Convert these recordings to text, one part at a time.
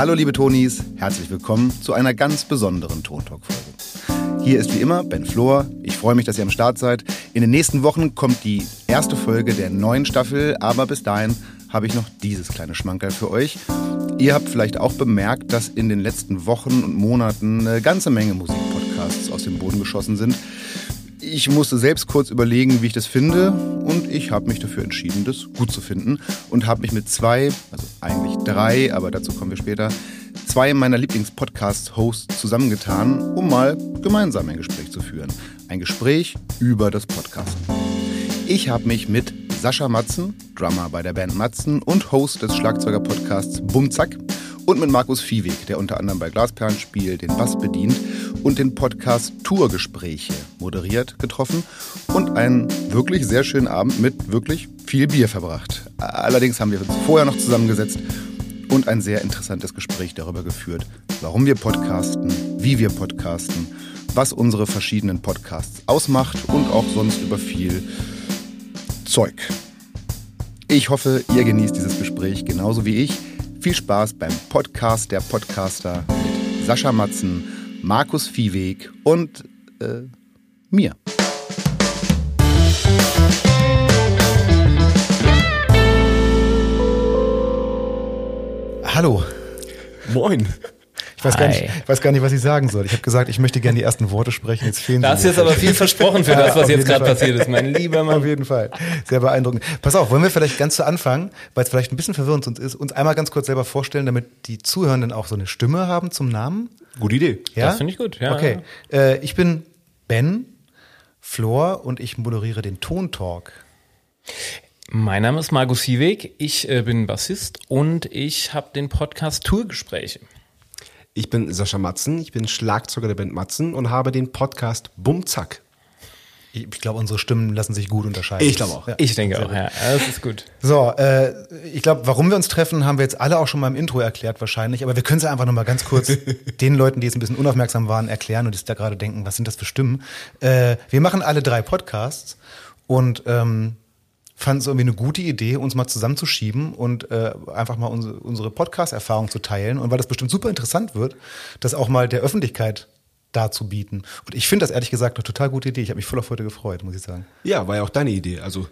Hallo liebe Tonis, herzlich willkommen zu einer ganz besonderen Tontalk-Folge. Hier ist wie immer Ben Flor. Ich freue mich, dass ihr am Start seid. In den nächsten Wochen kommt die erste Folge der neuen Staffel, aber bis dahin habe ich noch dieses kleine Schmankerl für euch. Ihr habt vielleicht auch bemerkt, dass in den letzten Wochen und Monaten eine ganze Menge Musikpodcasts aus dem Boden geschossen sind. Ich musste selbst kurz überlegen, wie ich das finde und ich habe mich dafür entschieden, das gut zu finden und habe mich mit zwei, also drei, aber dazu kommen wir später, zwei meiner Lieblingspodcast-Hosts zusammengetan, um mal gemeinsam ein Gespräch zu führen. Ein Gespräch über das Podcasten. Ich habe mich mit Sascha Matzen, Drummer bei der Band Matzen und Host des Schlagzeuger-Podcasts Bumzack und mit Markus Viehweg, der unter anderem bei Glasperlenspiel den Bass bedient und den Podcast Tourgespräche moderiert, getroffen und einen wirklich sehr schönen Abend mit wirklich viel Bier verbracht. Allerdings haben wir uns vorher noch zusammengesetzt und ein sehr interessantes Gespräch darüber geführt, warum wir podcasten, wie wir podcasten, was unsere verschiedenen Podcasts ausmacht und auch sonst über viel Zeug. Ich hoffe, ihr genießt dieses Gespräch genauso wie ich. Viel Spaß beim Podcast der Podcaster mit Sascha Matzen, Markus Viehweg und äh, mir. Hallo. Moin. Ich weiß, gar nicht, ich weiß gar nicht, was ich sagen soll. Ich habe gesagt, ich möchte gerne die ersten Worte sprechen. Jetzt fehlen Da hast du jetzt aber viel versprochen für das, was jetzt gerade passiert ist, mein lieber Mann. Auf jeden Fall. Sehr beeindruckend. Pass auf, wollen wir vielleicht ganz zu Anfang, weil es vielleicht ein bisschen verwirrend uns ist, uns einmal ganz kurz selber vorstellen, damit die Zuhörenden auch so eine Stimme haben zum Namen? Gute Idee. Ja? Das finde ich gut, ja. Okay. Äh, ich bin Ben Flor und ich moderiere den Tontalk. Mein Name ist Markus Viehweg, ich äh, bin Bassist und ich habe den Podcast Tourgespräche. Ich bin Sascha Matzen, ich bin Schlagzeuger der Band Matzen und habe den Podcast Bumzack. Ich, ich glaube, unsere Stimmen lassen sich gut unterscheiden. Ich glaube auch. Ja. Ich denke auch, ja, das ist gut. So, äh, ich glaube, warum wir uns treffen, haben wir jetzt alle auch schon mal im Intro erklärt wahrscheinlich, aber wir können es einfach noch mal ganz kurz den Leuten, die jetzt ein bisschen unaufmerksam waren, erklären und die sich da gerade denken, was sind das für Stimmen? Äh, wir machen alle drei Podcasts und ähm, fanden es irgendwie eine gute Idee, uns mal zusammenzuschieben und äh, einfach mal unsere, unsere Podcast-Erfahrung zu teilen. Und weil das bestimmt super interessant wird, das auch mal der Öffentlichkeit darzubieten. Und ich finde das ehrlich gesagt eine total gute Idee. Ich habe mich voll auf heute gefreut, muss ich sagen. Ja, war ja auch deine Idee. Also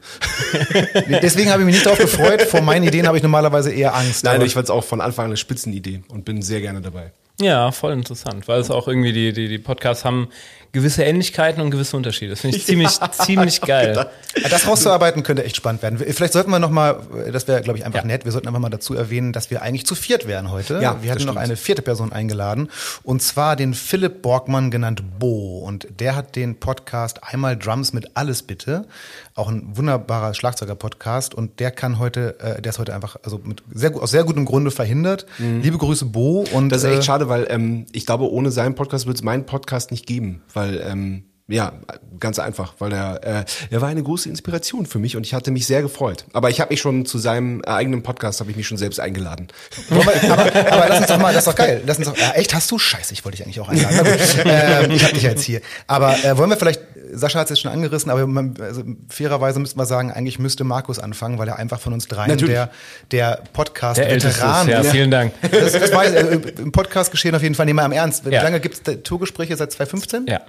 Deswegen habe ich mich nicht darauf gefreut. Vor meinen Ideen habe ich normalerweise eher Angst. nein, ich fand es auch von Anfang an eine Spitzenidee und bin sehr gerne dabei. Ja, voll interessant, weil es auch irgendwie die, die, die Podcasts haben gewisse Ähnlichkeiten und gewisse Unterschiede. Das finde ich ziemlich, ziemlich geil. Das rauszuarbeiten könnte echt spannend werden. Vielleicht sollten wir noch mal, das wäre glaube ich einfach Ja. nett, wir sollten einfach mal dazu erwähnen, dass wir eigentlich zu viert wären heute. Ja, wir hatten noch eine vierte Person eingeladen und zwar den Philipp Borgmann genannt Bo und der hat den Podcast Einmal Drums mit alles bitte, auch ein wunderbarer Schlagzeuger-Podcast und der kann heute, äh, der ist heute einfach also mit sehr gut, aus sehr gutem Grunde verhindert. Liebe Grüße Bo und Mhm. Das ist echt äh, schade, weil ähm, ich glaube, ohne seinen Podcast würde es meinen Podcast nicht geben, weil ähm, ja, ganz einfach, weil er, äh, er war eine große Inspiration für mich und ich hatte mich sehr gefreut. Aber ich habe mich schon zu seinem äh, eigenen Podcast habe ich mich schon selbst eingeladen. Wollen wir, aber, aber lass uns doch mal, das ist doch geil. Lass uns doch, ja, echt, hast du? Scheiße, ich wollte dich eigentlich auch einladen. Ähm, ich hab dich ja jetzt hier. Aber äh, wollen wir vielleicht, Sascha hat es jetzt schon angerissen, aber man, also, fairerweise müssten wir sagen, eigentlich müsste Markus anfangen, weil er einfach von uns dreien Natürlich. der, der Der Podcast-Veteran Älteste, ja, ist. vielen Dank. Das, das weiß ich, äh, im Podcast geschehen auf jeden Fall. Nehmen wir am Ernst. Wie Ja. lange gibt es Tourgespräche? Seit 2015? Ja.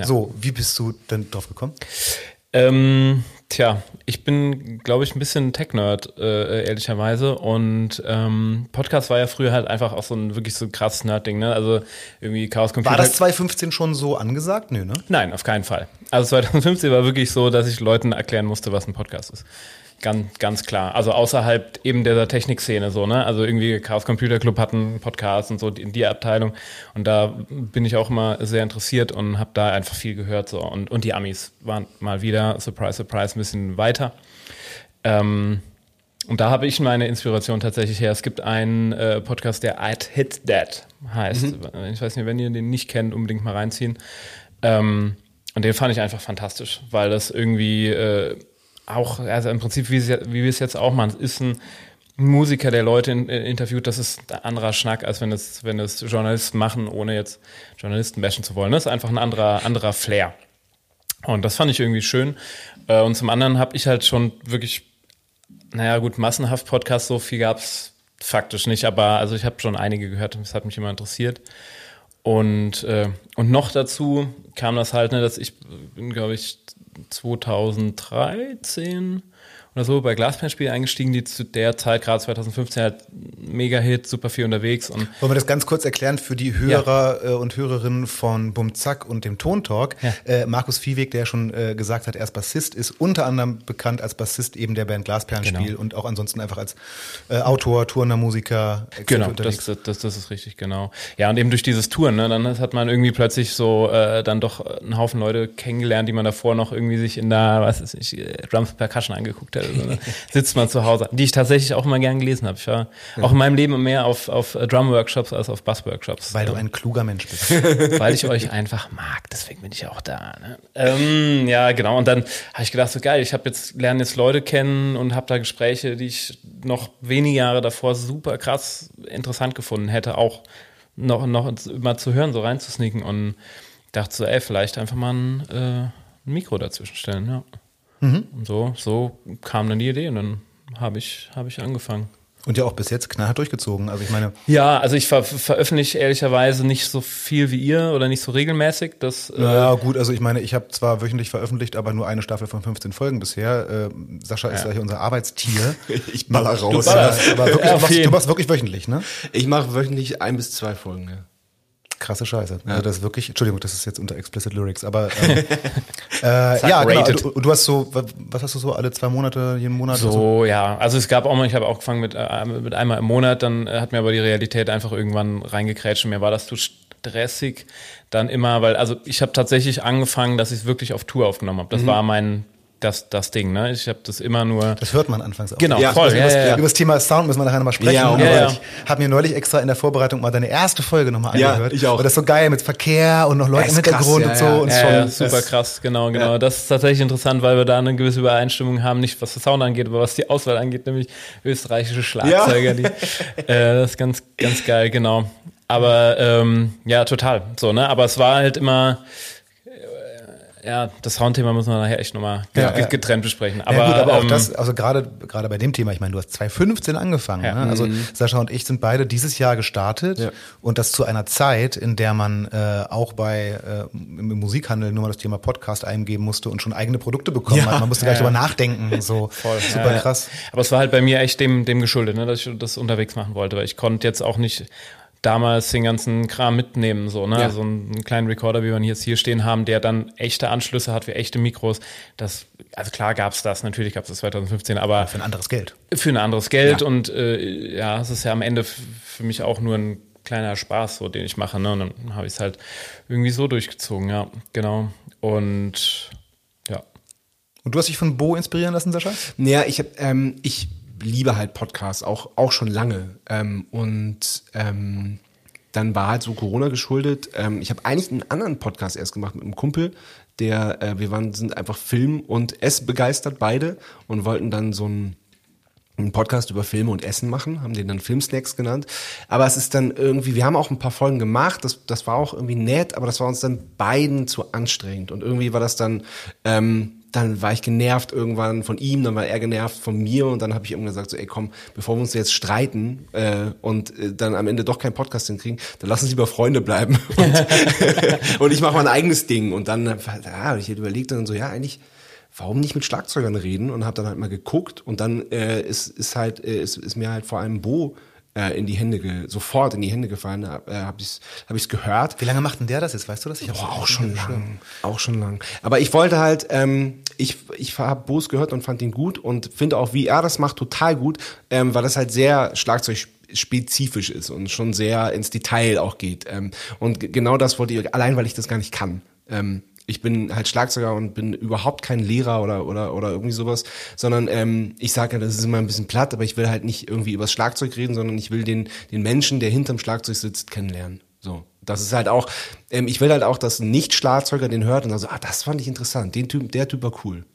Ja. So, wie bist du denn drauf gekommen? Ähm, tja, ich bin, glaube ich, ein bisschen Tech-Nerd, äh, ehrlicherweise. Und ähm, Podcast war ja früher halt einfach auch so ein wirklich so krasses Nerd-Ding, ne? Also irgendwie Chaos Computer. War das 2015 schon so angesagt? Nö, ne? Nein, auf keinen Fall. Also 2015 war wirklich so, dass ich Leuten erklären musste, was ein Podcast ist. Ganz, ganz klar. Also außerhalb eben dieser Technikszene so, ne? Also irgendwie Chaos Computer Club hat einen Podcast und so in die Abteilung. Und da bin ich auch immer sehr interessiert und habe da einfach viel gehört so. Und, und die Amis waren mal wieder, surprise, surprise, ein bisschen weiter. Ähm, und da habe ich meine Inspiration tatsächlich her. Es gibt einen äh, Podcast, der I'd Hit That heißt. Ich weiß nicht, wenn ihr den nicht kennt, unbedingt mal reinziehen. Ähm, und den fand ich einfach fantastisch, weil das irgendwie äh, auch, also im Prinzip, wie, es wie wir es jetzt auch machen, es ist ein Musiker, der Leute in, äh, interviewt, das ist ein anderer Schnack, als wenn es, wenn es Journalisten machen, ohne jetzt Journalisten bashen zu wollen. Das ist einfach ein anderer, anderer Flair. Und das fand ich irgendwie schön. Äh, Und zum anderen habe ich halt schon wirklich, naja gut, massenhaft Podcasts, so viel gab's faktisch nicht, aber also ich habe schon einige gehört es hat mich immer interessiert. Und, äh, und noch dazu kam das halt, ne, dass ich bin, glaube ich, 2013 oder so bei Glasperlenspiel eingestiegen, die zu der Zeit, gerade 2015, halt Mega-Hit, super viel unterwegs. Und Wollen wir das ganz kurz erklären für die Hörer ja. äh, und Hörerinnen von Bumzack und dem Tontalk? Ja. Äh, Markus Viehweg, der schon äh, gesagt hat, er ist Bassist, ist unter anderem bekannt als Bassist eben der Band Glasperlenspiel genau. und auch ansonsten einfach als äh, Autor, Tourner, Musiker. Genau, das, das, das, ist richtig, genau. Ja, und eben durch dieses Touren, ne, dann hat man irgendwie plötzlich so äh, dann doch einen Haufen Leute kennengelernt, die man davor noch irgendwie sich in der, was ist ich, äh, Drums Percussion angeguckt hat. Also, ne? Sitzt man zu Hause, die ich tatsächlich auch immer gern gelesen habe. Ich war ja. auch in meinem Leben mehr auf, auf Drum-Workshops als auf Bass-Workshops. Weil du ein kluger Mensch bist. Weil ich euch einfach mag, deswegen bin ich auch da. Ne? Ähm, ja, genau. Und dann habe ich gedacht, so geil, ich habe jetzt, lerne jetzt Leute kennen und habe da Gespräche, die ich noch wenige Jahre davor super krass interessant gefunden hätte, auch noch, noch mal zu hören, so reinzusneaken und dachte so, ey, vielleicht einfach mal ein, äh, ein Mikro dazwischen stellen, ja. Mhm. Und so, so kam dann die Idee und dann habe ich, hab ich angefangen. Und ja auch bis jetzt knallhart durchgezogen. Also ich meine. Ja, also ich ver veröffentliche ehrlicherweise nicht so viel wie ihr oder nicht so regelmäßig. Das, äh ja, gut, also ich meine, ich habe zwar wöchentlich veröffentlicht, aber nur eine Staffel von 15 Folgen bisher. Äh, Sascha ja. ist ja hier unser Arbeitstier. ich baller raus. Du, ja, aber wirklich, ja, du, machst, du machst wirklich wöchentlich, ne? Ich mache wöchentlich ein bis zwei Folgen, ja krasse Scheiße. Ja. Also das ist wirklich, Entschuldigung, das ist jetzt unter Explicit Lyrics, aber ähm, äh, ja, genau. Du, du, hast so, was hast du so alle zwei Monate, jeden Monat? So, so? ja. Also es gab auch mal, ich habe auch gefangen mit, äh, mit einmal im Monat, dann äh, hat mir aber die Realität einfach irgendwann reingekrätscht und mir war das zu stressig dann immer, weil, also ich habe tatsächlich angefangen, dass ich es wirklich auf Tour aufgenommen habe. Das mhm. war mein das, das Ding, ne? Ich habe das immer nur. Das hört man anfangs auch. Genau, ja, voll. Ja, ja, ja. Über das Thema Sound müssen wir nachher nochmal sprechen. Ja, ja, Ich habe mir neulich extra in der Vorbereitung mal deine erste Folge nochmal angehört. Ja, ich auch. Und das ist so geil mit Verkehr und noch Leute im Hintergrund krass, und so. Und schon, super krass, genau, genau. Das ist tatsächlich interessant, weil wir da eine gewisse Übereinstimmung haben, nicht was das Sound angeht, aber was die Auswahl angeht, nämlich österreichische Schlagzeuger. Die, äh, das ist ganz, ganz geil, genau. Aber ähm, ja, total. So, ne? Aber es war halt immer ja, das Soundthema müssen wir nachher echt nochmal ja, getrennt besprechen. Aber, ja, gut, aber auch ähm, das, also gerade gerade bei dem Thema, ich meine, du hast 2015 angefangen. Ja. Ne? Also mhm. Sascha und ich sind beide dieses Jahr gestartet ja. und das zu einer Zeit, in der man äh, auch bei äh, im Musikhandel nur mal das Thema Podcast eingeben musste und schon eigene Produkte bekommen hat. Man musste gleich drüber nachdenken. So Voll. super krass. Aber es war halt bei mir echt dem, dem geschuldet, ne, dass ich das unterwegs machen wollte, weil ich konnte jetzt auch nicht damals den ganzen Kram mitnehmen, so, ne? Ja. So einen kleinen Recorder, wie wir ihn jetzt hier stehen haben, der dann echte Anschlüsse hat wie echte Mikros. Das, also klar gab's das, natürlich gab's das 2015, aber. Für ein anderes Geld. Für ein anderes Geld ja. und äh, ja, es ist ja am Ende für mich auch nur ein kleiner Spaß, so den ich mache, ne? Und dann habe ich es halt irgendwie so durchgezogen, ja, genau. Und ja. Und du hast dich von Bo inspirieren lassen, Sascha? Naja, ich habe, ähm, ich liebe halt Podcasts, auch, auch schon lange. Ähm, und ähm, dann war halt so Corona geschuldet. Ähm, ich habe eigentlich einen anderen Podcast erst gemacht mit einem Kumpel, der, äh, wir waren, sind einfach Film und Ess begeistert beide und wollten dann so ein einen Podcast über Filme und Essen machen, haben den dann Filmsnacks genannt. Aber es ist dann irgendwie, wir haben auch ein paar Folgen gemacht, das, das war auch irgendwie nett, aber das war uns dann beiden zu anstrengend. Und irgendwie war das dann, ähm, dann war ich genervt irgendwann von ihm, dann war er genervt von mir und dann habe ich irgendwann gesagt, so, ey komm, bevor wir uns jetzt streiten äh, und äh, dann am Ende doch keinen Podcast hinkriegen, dann lass uns lieber Freunde bleiben. Und, und ich mache mein eigenes Ding. Und dann ja, ich hätte überlegt dann so, ja, eigentlich, warum nicht mit Schlagzeugern reden? Und habe dann halt mal geguckt und dann äh, ist, ist halt, äh, ist, ist mir halt vor allem Bo äh, in die Hände, ge sofort in die Hände gefallen, äh, habe ich es hab ich's gehört. Wie lange macht denn der das jetzt, weißt du das? Ich Boah, auch schon lang, auch schon lang. Aber ich wollte halt, ähm, ich, ich habe Boos gehört und fand ihn gut und finde auch, wie er das macht, total gut, ähm, weil das halt sehr schlagzeugspezifisch ist und schon sehr ins Detail auch geht. Ähm, und genau das wollte ich, allein weil ich das gar nicht kann. Ähm, ich bin halt Schlagzeuger und bin überhaupt kein Lehrer oder oder oder irgendwie sowas, sondern ähm, ich sage ja, das ist immer ein bisschen platt, aber ich will halt nicht irgendwie übers Schlagzeug reden, sondern ich will den den Menschen, der hinterm Schlagzeug sitzt, kennenlernen. So, das ist halt auch, ähm, ich will halt auch, dass ein Nicht-Schlagzeuger den hört und dann so, ah, das fand ich interessant, den Typ, der Typ war cool.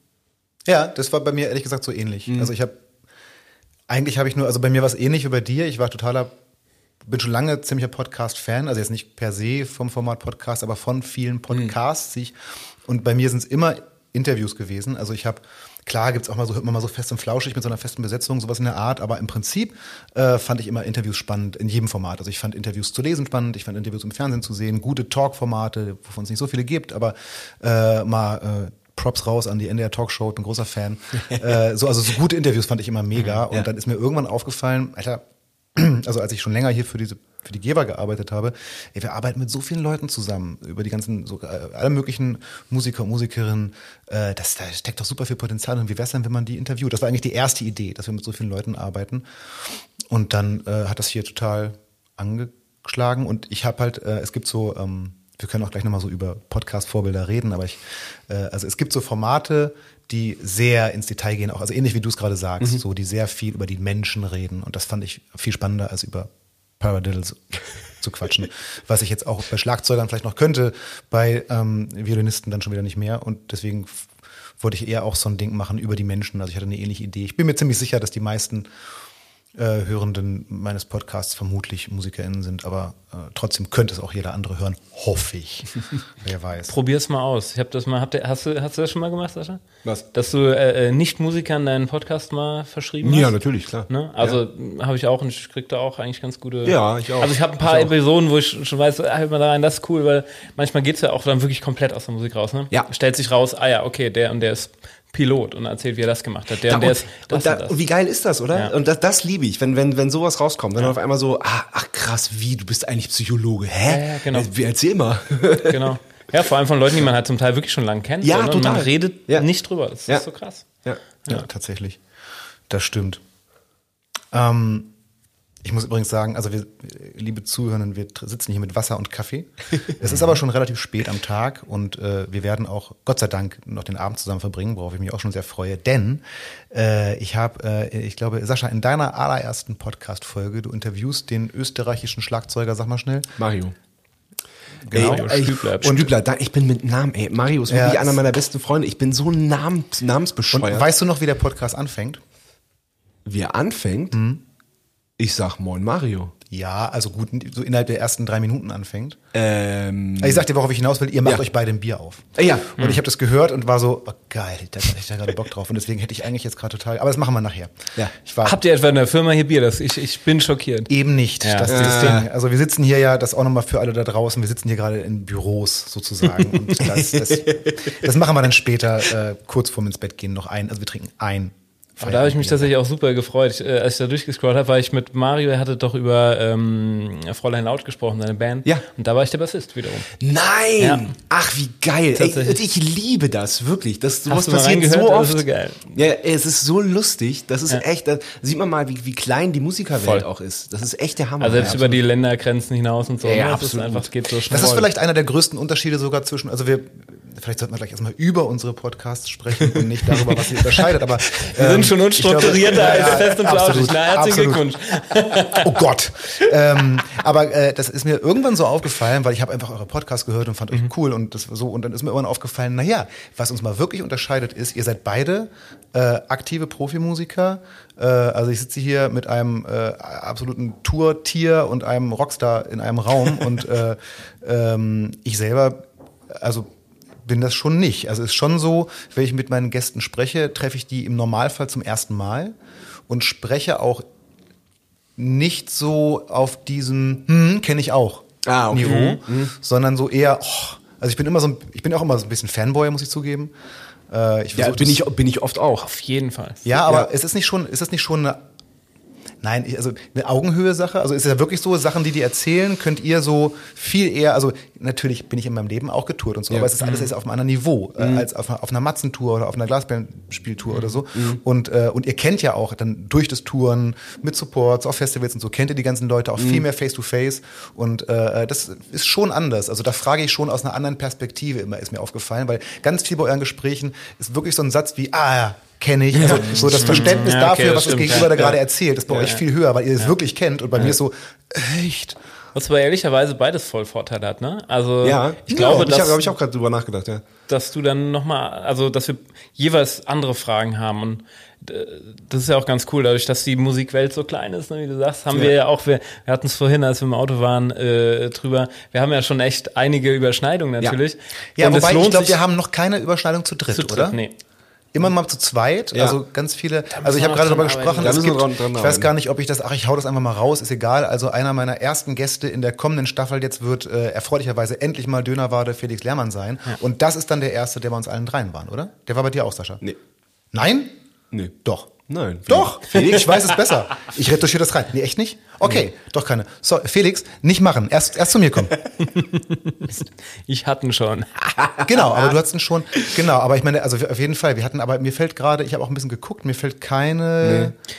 Ja, das war bei mir ehrlich gesagt so ähnlich. Mhm. Also ich habe eigentlich habe ich nur, also bei mir war es ähnlich wie bei dir. Ich war totaler bin schon lange ziemlicher Podcast-Fan, also jetzt nicht per se vom Format Podcast, aber von vielen Podcasts. Mhm. Und bei mir sind es immer Interviews gewesen. Also ich habe, klar gibt's auch mal so, hört man mal so fest und flauschig mit so einer festen Besetzung, sowas in der Art, aber im Prinzip äh, fand ich immer Interviews spannend in jedem Format. Also ich fand Interviews zu lesen spannend, ich fand Interviews im Fernsehen zu sehen, gute Talk-Formate, wovon es nicht so viele gibt, aber äh, mal äh, Props raus an die NDR Talkshow, bin großer Fan. äh, so, also so gute Interviews fand ich immer mega. Und Ja. dann ist mir irgendwann aufgefallen, Alter, also als ich schon länger hier für diese für die Geber gearbeitet habe, ey, wir arbeiten mit so vielen Leuten zusammen über die ganzen so äh, alle möglichen Musiker und Musikerinnen, äh, das da steckt doch super viel Potenzial und wie wär's denn, wenn man die interviewt? Das war eigentlich die erste Idee, dass wir mit so vielen Leuten arbeiten. Und dann äh, hat das hier total angeschlagen. Und ich habe halt äh, es gibt so ähm, wir können auch gleich nochmal so über Podcast-Vorbilder reden, aber ich, äh, also es gibt so Formate, die sehr ins Detail gehen, auch also ähnlich wie du es gerade sagst, so die sehr viel über die Menschen reden. Und das fand ich viel spannender als über Paradiddles zu quatschen, was ich jetzt auch bei Schlagzeugern vielleicht noch könnte, bei ähm, Violinisten dann schon wieder nicht mehr. Und deswegen wollte ich eher auch so ein Ding machen über die Menschen, also ich hatte eine ähnliche Idee. Ich bin mir ziemlich sicher, dass die meisten äh, Hörenden meines Podcasts vermutlich MusikerInnen sind, aber äh, trotzdem könnte es auch jeder andere hören, hoffe ich. Wer weiß. Probier's mal aus. Ich habe das mal, ihr, hast du, hast du das schon mal gemacht, Sascha? Was? Dass du äh, äh, Nicht-Musikern deinen Podcast mal verschrieben hast? Ja, natürlich, klar. Ne? Also habe ich auch und ich krieg da auch eigentlich ganz gute. Ja, ich auch. Also ich habe ein paar. Episoden, wo ich schon weiß, hört mal da rein, das ist cool, weil manchmal geht's ja auch dann wirklich komplett aus der Musik raus. Ne? Ja. Stellt sich raus, ah ja, okay, der und der ist Pilot und erzählt, wie er das gemacht hat. Der Ja, und der ist das und, da, und das. wie geil ist das, oder? Ja. Und das, das liebe ich, wenn, wenn, wenn sowas rauskommt. Wenn dann auf einmal so, ah, ach krass, wie, du bist eigentlich Psychologe. Hä? Ja, ja, genau. Äh, Wie, erzähl mal. genau. Ja, vor allem von Leuten, die man halt zum Teil wirklich schon lange kennt. Ja, so, ne? Und total. Man redet Ja. nicht drüber. Das Ja. ist so krass. ja. Ja, tatsächlich. Das stimmt. Ähm, ich muss übrigens sagen, also wir, liebe Zuhörenden, wir sitzen hier mit Wasser und Kaffee. Es ist aber schon relativ spät am Tag und äh, wir werden auch, Gott sei Dank, noch den Abend zusammen verbringen, worauf ich mich auch schon sehr freue. Denn äh, ich habe, äh, ich glaube, Sascha, in deiner allerersten Podcast-Folge, du interviewst den österreichischen Schlagzeuger, sag mal schnell. Mario. Genau. Mario ey, Stübler. und Stübler, da, ich bin mit Namen, ey, Mario ist wirklich Ja, einer meiner besten Freunde. Ich bin so namens, Und namensbescheuert. weißt du noch, wie der Podcast anfängt? wie er anfängt, Mhm. Ich sag Moin Mario. Ja, also gut, so innerhalb der ersten drei Minuten anfängt. Ähm, Ich sag dir, worauf ich hinaus will, ihr macht Ja. euch beide ein Bier auf. ja. Und ich habe das gehört und war so, oh, geil, da hatte ich da gerade Bock drauf. Und deswegen hätte ich eigentlich jetzt gerade total, aber das machen wir nachher. Ja. Ich war Habt ihr etwa in der Firma hier Bier? Das, ich, ich bin schockiert. eben nicht. Ja. Das ist das Ding. Also wir sitzen hier ja, das auch nochmal für alle da draußen, wir sitzen hier gerade in Büros sozusagen. Und das, das, das machen wir dann später, äh, kurz vorm ins Bett gehen, noch ein. Also wir trinken ein. Aber da habe ich mich tatsächlich auch super gefreut. Ich, äh, als ich da durchgescrollt habe, war ich mit Mario, er hatte doch über ähm, Fräulein Laut gesprochen, seine Band. Ja. Und da war ich der Bassist wiederum. Nein! Ja. Ach, wie geil. Ey, ich liebe das, wirklich. Das, sowas passiert so Das oft. ist so geil. Ja, es ist so lustig. Das ist Ja. echt, da sieht man mal, wie, wie klein die Musikerwelt Voll. auch ist. Das ist echt der Hammer. Also selbst Ja, über die Ländergrenzen hinaus und so. Ja, ne? Das absolut. ist einfach, geht so schnell. Das ist vielleicht einer der größten Unterschiede sogar zwischen, also wir, vielleicht sollten wir gleich erstmal über unsere Podcasts sprechen und nicht darüber, was sie unterscheidet, aber. Wir sind schon unstrukturierter als fest und flauschig. Na, herzlichen. Glückwunsch. Oh Gott. ähm, aber äh, das ist mir irgendwann so aufgefallen, weil ich habe einfach eure Podcasts gehört und fand Mhm. euch cool und das so und dann ist mir irgendwann aufgefallen, naja, was uns mal wirklich unterscheidet ist, ihr seid beide äh, aktive Profimusiker. Äh, also ich sitze hier mit einem äh, absoluten Tourtier und einem Rockstar in einem Raum und äh, ähm, ich selber, also bin das schon nicht. Also ist schon so, wenn ich mit meinen Gästen spreche, treffe ich die im Normalfall zum ersten Mal und spreche auch nicht so auf diesem hm, kenne ich auch Ah, okay. Niveau, sondern so eher, oh, also ich bin immer so, ein- ich bin auch immer so ein bisschen Fanboy, muss ich zugeben. Äh, ich Ja, bin das- ich, bin ich oft auch. Auf jeden Fall. ja, aber Ja. ist es nicht schon, ist es nicht schon eine, nein, also eine Augenhöhe-Sache? Also ist es ja wirklich so, Sachen, die die erzählen, könnt ihr so viel eher, also natürlich bin ich in meinem Leben auch getourt und so, Ja. aber es ist alles jetzt auf einem anderen Niveau, äh, als auf einer, auf einer Matzentour oder auf einer Glasbärenspieltour oder so. Und, äh, und ihr kennt ja auch dann durch das Touren mit Supports auf Festivals und so, kennt ihr die ganzen Leute auch viel mehr face-to-face und äh, das ist schon anders. Also da frage ich schon aus einer anderen Perspektive immer, ist mir aufgefallen, weil ganz viel bei euren Gesprächen ist wirklich so ein Satz wie, ah ja, kenne ich. Also so das Verständnis Ja, okay, dafür, das was das Gegenüber ja. da gerade erzählt, ist bei euch viel höher, weil ihr es wirklich kennt und bei mir ist so, echt? Was aber ehrlicherweise beides voll Vorteile hat, ne? Also Ja, ich glaube, ja, dass, ich habe ich auch gerade drüber nachgedacht, ja. dass du dann nochmal, also dass wir jeweils andere Fragen haben und äh, das ist ja auch ganz cool, dadurch, dass die Musikwelt so klein ist, ne, wie du sagst, haben Ja. wir ja auch, wir, wir hatten es vorhin, als wir im Auto waren, äh, drüber, wir haben ja schon echt einige Überschneidungen natürlich. Ja, Und es wobei ich glaube, wir haben noch keine Überschneidung zu dritt, zu dritt, oder? Nee. Immer mal zu zweit, Ja. also ganz viele. Also ich habe gerade darüber gesprochen, es gibt, dran- dran ich weiß gar nicht, ob ich das, ach, ich hau das einfach mal raus, ist egal. Also einer meiner ersten Gäste in der kommenden Staffel jetzt wird äh, erfreulicherweise endlich mal Dönerwade Felix Lehrmann sein. Und das ist dann der erste, der bei uns allen dreien war, oder? Der war bei dir auch, Sascha? Nee. Nein? Nee. Doch. Nein. Doch, Felix, ich weiß es besser. Ich retuschiere das rein. Nee, echt nicht? Okay, doch keine. So, Felix, nicht machen. Erst, erst zu mir kommen. Ich hatten schon. Genau, aber du hattest ihn schon. Genau, aber ich meine, also auf jeden Fall, wir hatten, aber mir fällt gerade, ich habe auch ein bisschen geguckt, mir fällt keine. Nee,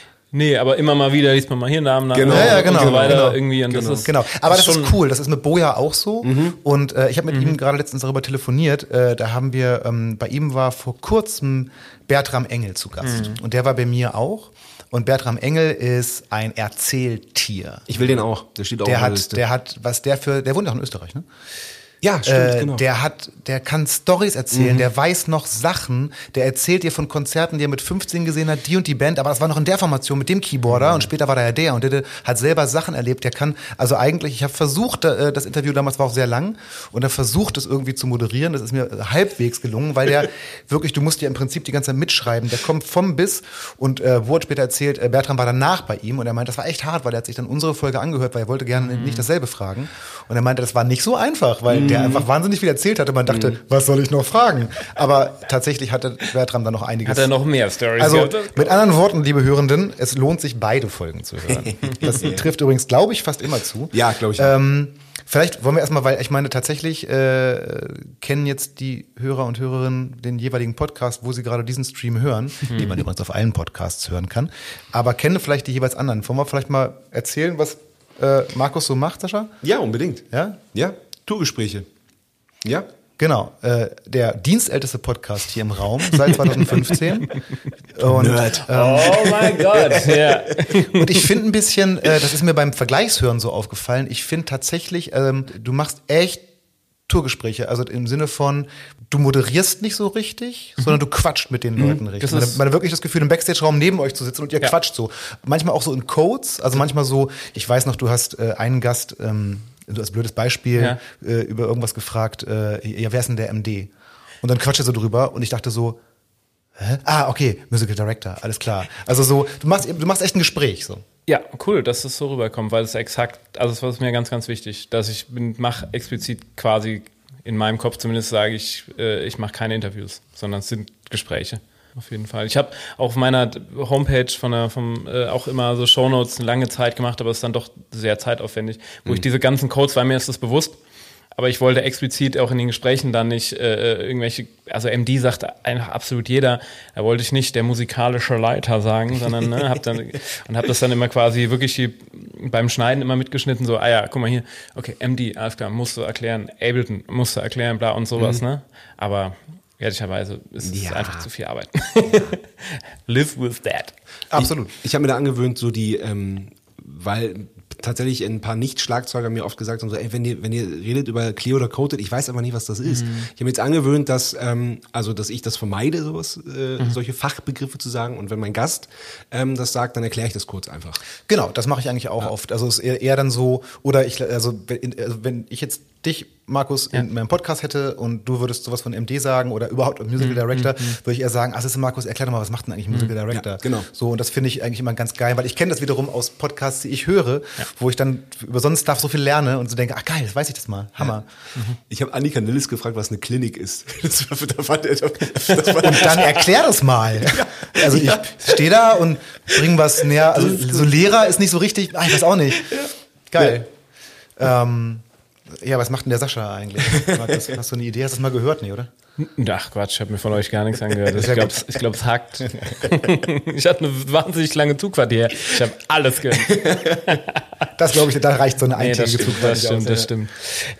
aber immer mal wieder liest man mal hier Namen nach Genau. Ja, ja, genau, und so weiter genau. irgendwie und das Genau. ist Genau, aber das ist cool. Das ist mit Boja auch so. Mhm. Und äh, ich habe mit ihm gerade letztens darüber telefoniert. Äh, da haben wir, ähm, bei ihm war vor kurzem Bertram Engel zu Gast. Mhm. Und der war bei mir auch. Und Bertram Engel ist ein Erzähltier. Ich will den auch. Der steht auch Der auf der hat, Liste. der hat, was der für, der wohnt auch in Österreich, ne? Ja, stimmt, Äh, genau. Der hat, der kann Stories erzählen, der weiß noch Sachen, der erzählt dir von Konzerten, die er mit 15 gesehen hat, die und die Band, aber das war noch in der Formation mit dem Keyboarder und später war da ja der und der, hat selber Sachen erlebt, der kann, also eigentlich, ich habe versucht, äh, das Interview damals war auch sehr lang und er versucht es irgendwie zu moderieren, das ist mir halbwegs gelungen, weil der wirklich, du musst ja im Prinzip die ganze Zeit mitschreiben, der kommt vom Biss und äh, wurde später erzählt, äh, Bertram war danach bei ihm und er meinte, das war echt hart, weil er hat sich dann unsere Folge angehört, weil er wollte gerne nicht dasselbe fragen und er meinte, das war nicht so einfach, weil der einfach wahnsinnig viel erzählt hatte. Man dachte, was soll ich noch fragen? Aber tatsächlich hatte Bertram dann noch einiges. hat er noch mehr Stories also gehabt. mit anderen Worten, liebe Hörenden, es lohnt sich beide Folgen zu hören. Das trifft übrigens, glaube ich, fast immer zu. Ja, glaube ich. Ähm, vielleicht wollen wir erstmal, weil ich meine, tatsächlich äh, kennen jetzt die Hörer und Hörerinnen den jeweiligen Podcast, wo sie gerade diesen Stream hören, Mhm. den man übrigens auf allen Podcasts hören kann, aber kennen vielleicht die jeweils anderen. Wollen wir vielleicht mal erzählen, was äh, Markus so macht, Sascha? ja, unbedingt. Ja? Ja, Tourgespräche. Ja. Genau, äh, der dienstälteste Podcast hier im Raum seit 2015. Und, Nerd. Oh mein Gott, ja. und ich finde ein bisschen, äh, das ist mir beim Vergleichshören so aufgefallen, ich finde tatsächlich, ähm, du machst echt Tourgespräche, also im Sinne von, du moderierst nicht so richtig, sondern du quatscht mit den Leuten richtig. Man, man hat wirklich das Gefühl, im Backstage-Raum neben euch zu sitzen und ihr Ja. quatscht so. Manchmal auch so in Codes, also manchmal so, ich weiß noch, du hast äh, einen Gast, ähm, du als blödes Beispiel, Ja. äh, über irgendwas gefragt, äh, ja, wer ist denn der MD? Und dann quatscht er so drüber und ich dachte so, hä? Ah, okay, Musical Director, alles klar. Also so, du machst, du machst echt ein Gespräch so. Ja, cool, dass es so rüberkommt, weil es exakt, also das ist mir ganz, ganz wichtig, dass ich mache explizit quasi in meinem Kopf zumindest sage ich, äh, ich mache keine Interviews, sondern es sind Gespräche. Auf jeden Fall. Ich habe auf meiner Homepage von der, vom, äh, auch immer so Shownotes eine lange Zeit gemacht, aber es ist dann doch sehr zeitaufwendig, wo ich diese ganzen Codes, weil mir ist das bewusst, aber ich wollte explizit auch in den Gesprächen dann nicht äh, irgendwelche, also MD sagt einfach absolut jeder, da wollte ich nicht der musikalische Leiter sagen, sondern ne, hab dann und habe das dann immer quasi wirklich beim Schneiden immer mitgeschnitten, so, ah ja, guck mal hier, okay, MD, alles klar, musst du erklären, Ableton, musst du erklären, bla und sowas, ne? Aber ehrlicherweise ist es Ja. einfach zu viel Arbeit. Live with that. Absolut. Ich, ich habe mir da angewöhnt, so die, ähm, weil tatsächlich ein paar Nicht-Schlagzeuger mir oft gesagt haben, so, ey, wenn ihr, wenn ihr redet über Clear oder Coated, ich weiß aber nicht, was das ist. Ich habe mir jetzt angewöhnt, dass, ähm, also, dass ich das vermeide, sowas, äh, solche Fachbegriffe zu sagen. Und wenn mein Gast ähm, das sagt, dann erkläre ich das kurz einfach. Genau, das mache ich eigentlich auch oft. Also es ist eher, eher dann so, oder ich, also wenn, also wenn ich jetzt dich, Markus, in meinem Podcast hätte und du würdest sowas von MD sagen oder überhaupt Musical Director, würde ich eher sagen, ach, das ist Markus, erklär doch mal, was macht denn eigentlich Musical Director? Ja, genau. So, und das finde ich eigentlich immer ganz geil, weil ich kenne das wiederum aus Podcasts, die ich höre, wo ich dann über so einen Stuff so viel lerne und so denke, ach geil, das weiß ich das mal. Hammer. Ich habe Annika Nilles gefragt, was eine Klinik ist. Das war, da fand er, das war, Und dann erklär das mal. Also ich stehe da und bring was näher. Also so Lehrer ist nicht so richtig, ah, ich weiß auch nicht. Geil. Ähm, ja, was macht denn der Sascha eigentlich? Markus, hast du eine Idee? Hast du das mal gehört? Nee, oder? Ach Quatsch, ich habe mir von euch gar nichts angehört. Ich glaube, ich glaub, es hackt. ich hatte eine wahnsinnig lange Zugfahrt hier. Ich habe alles gehört. Das glaube ich, da reicht so eine Nee, eintägige stimmt, Zugfahrt das stimmt, aus. das stimmt.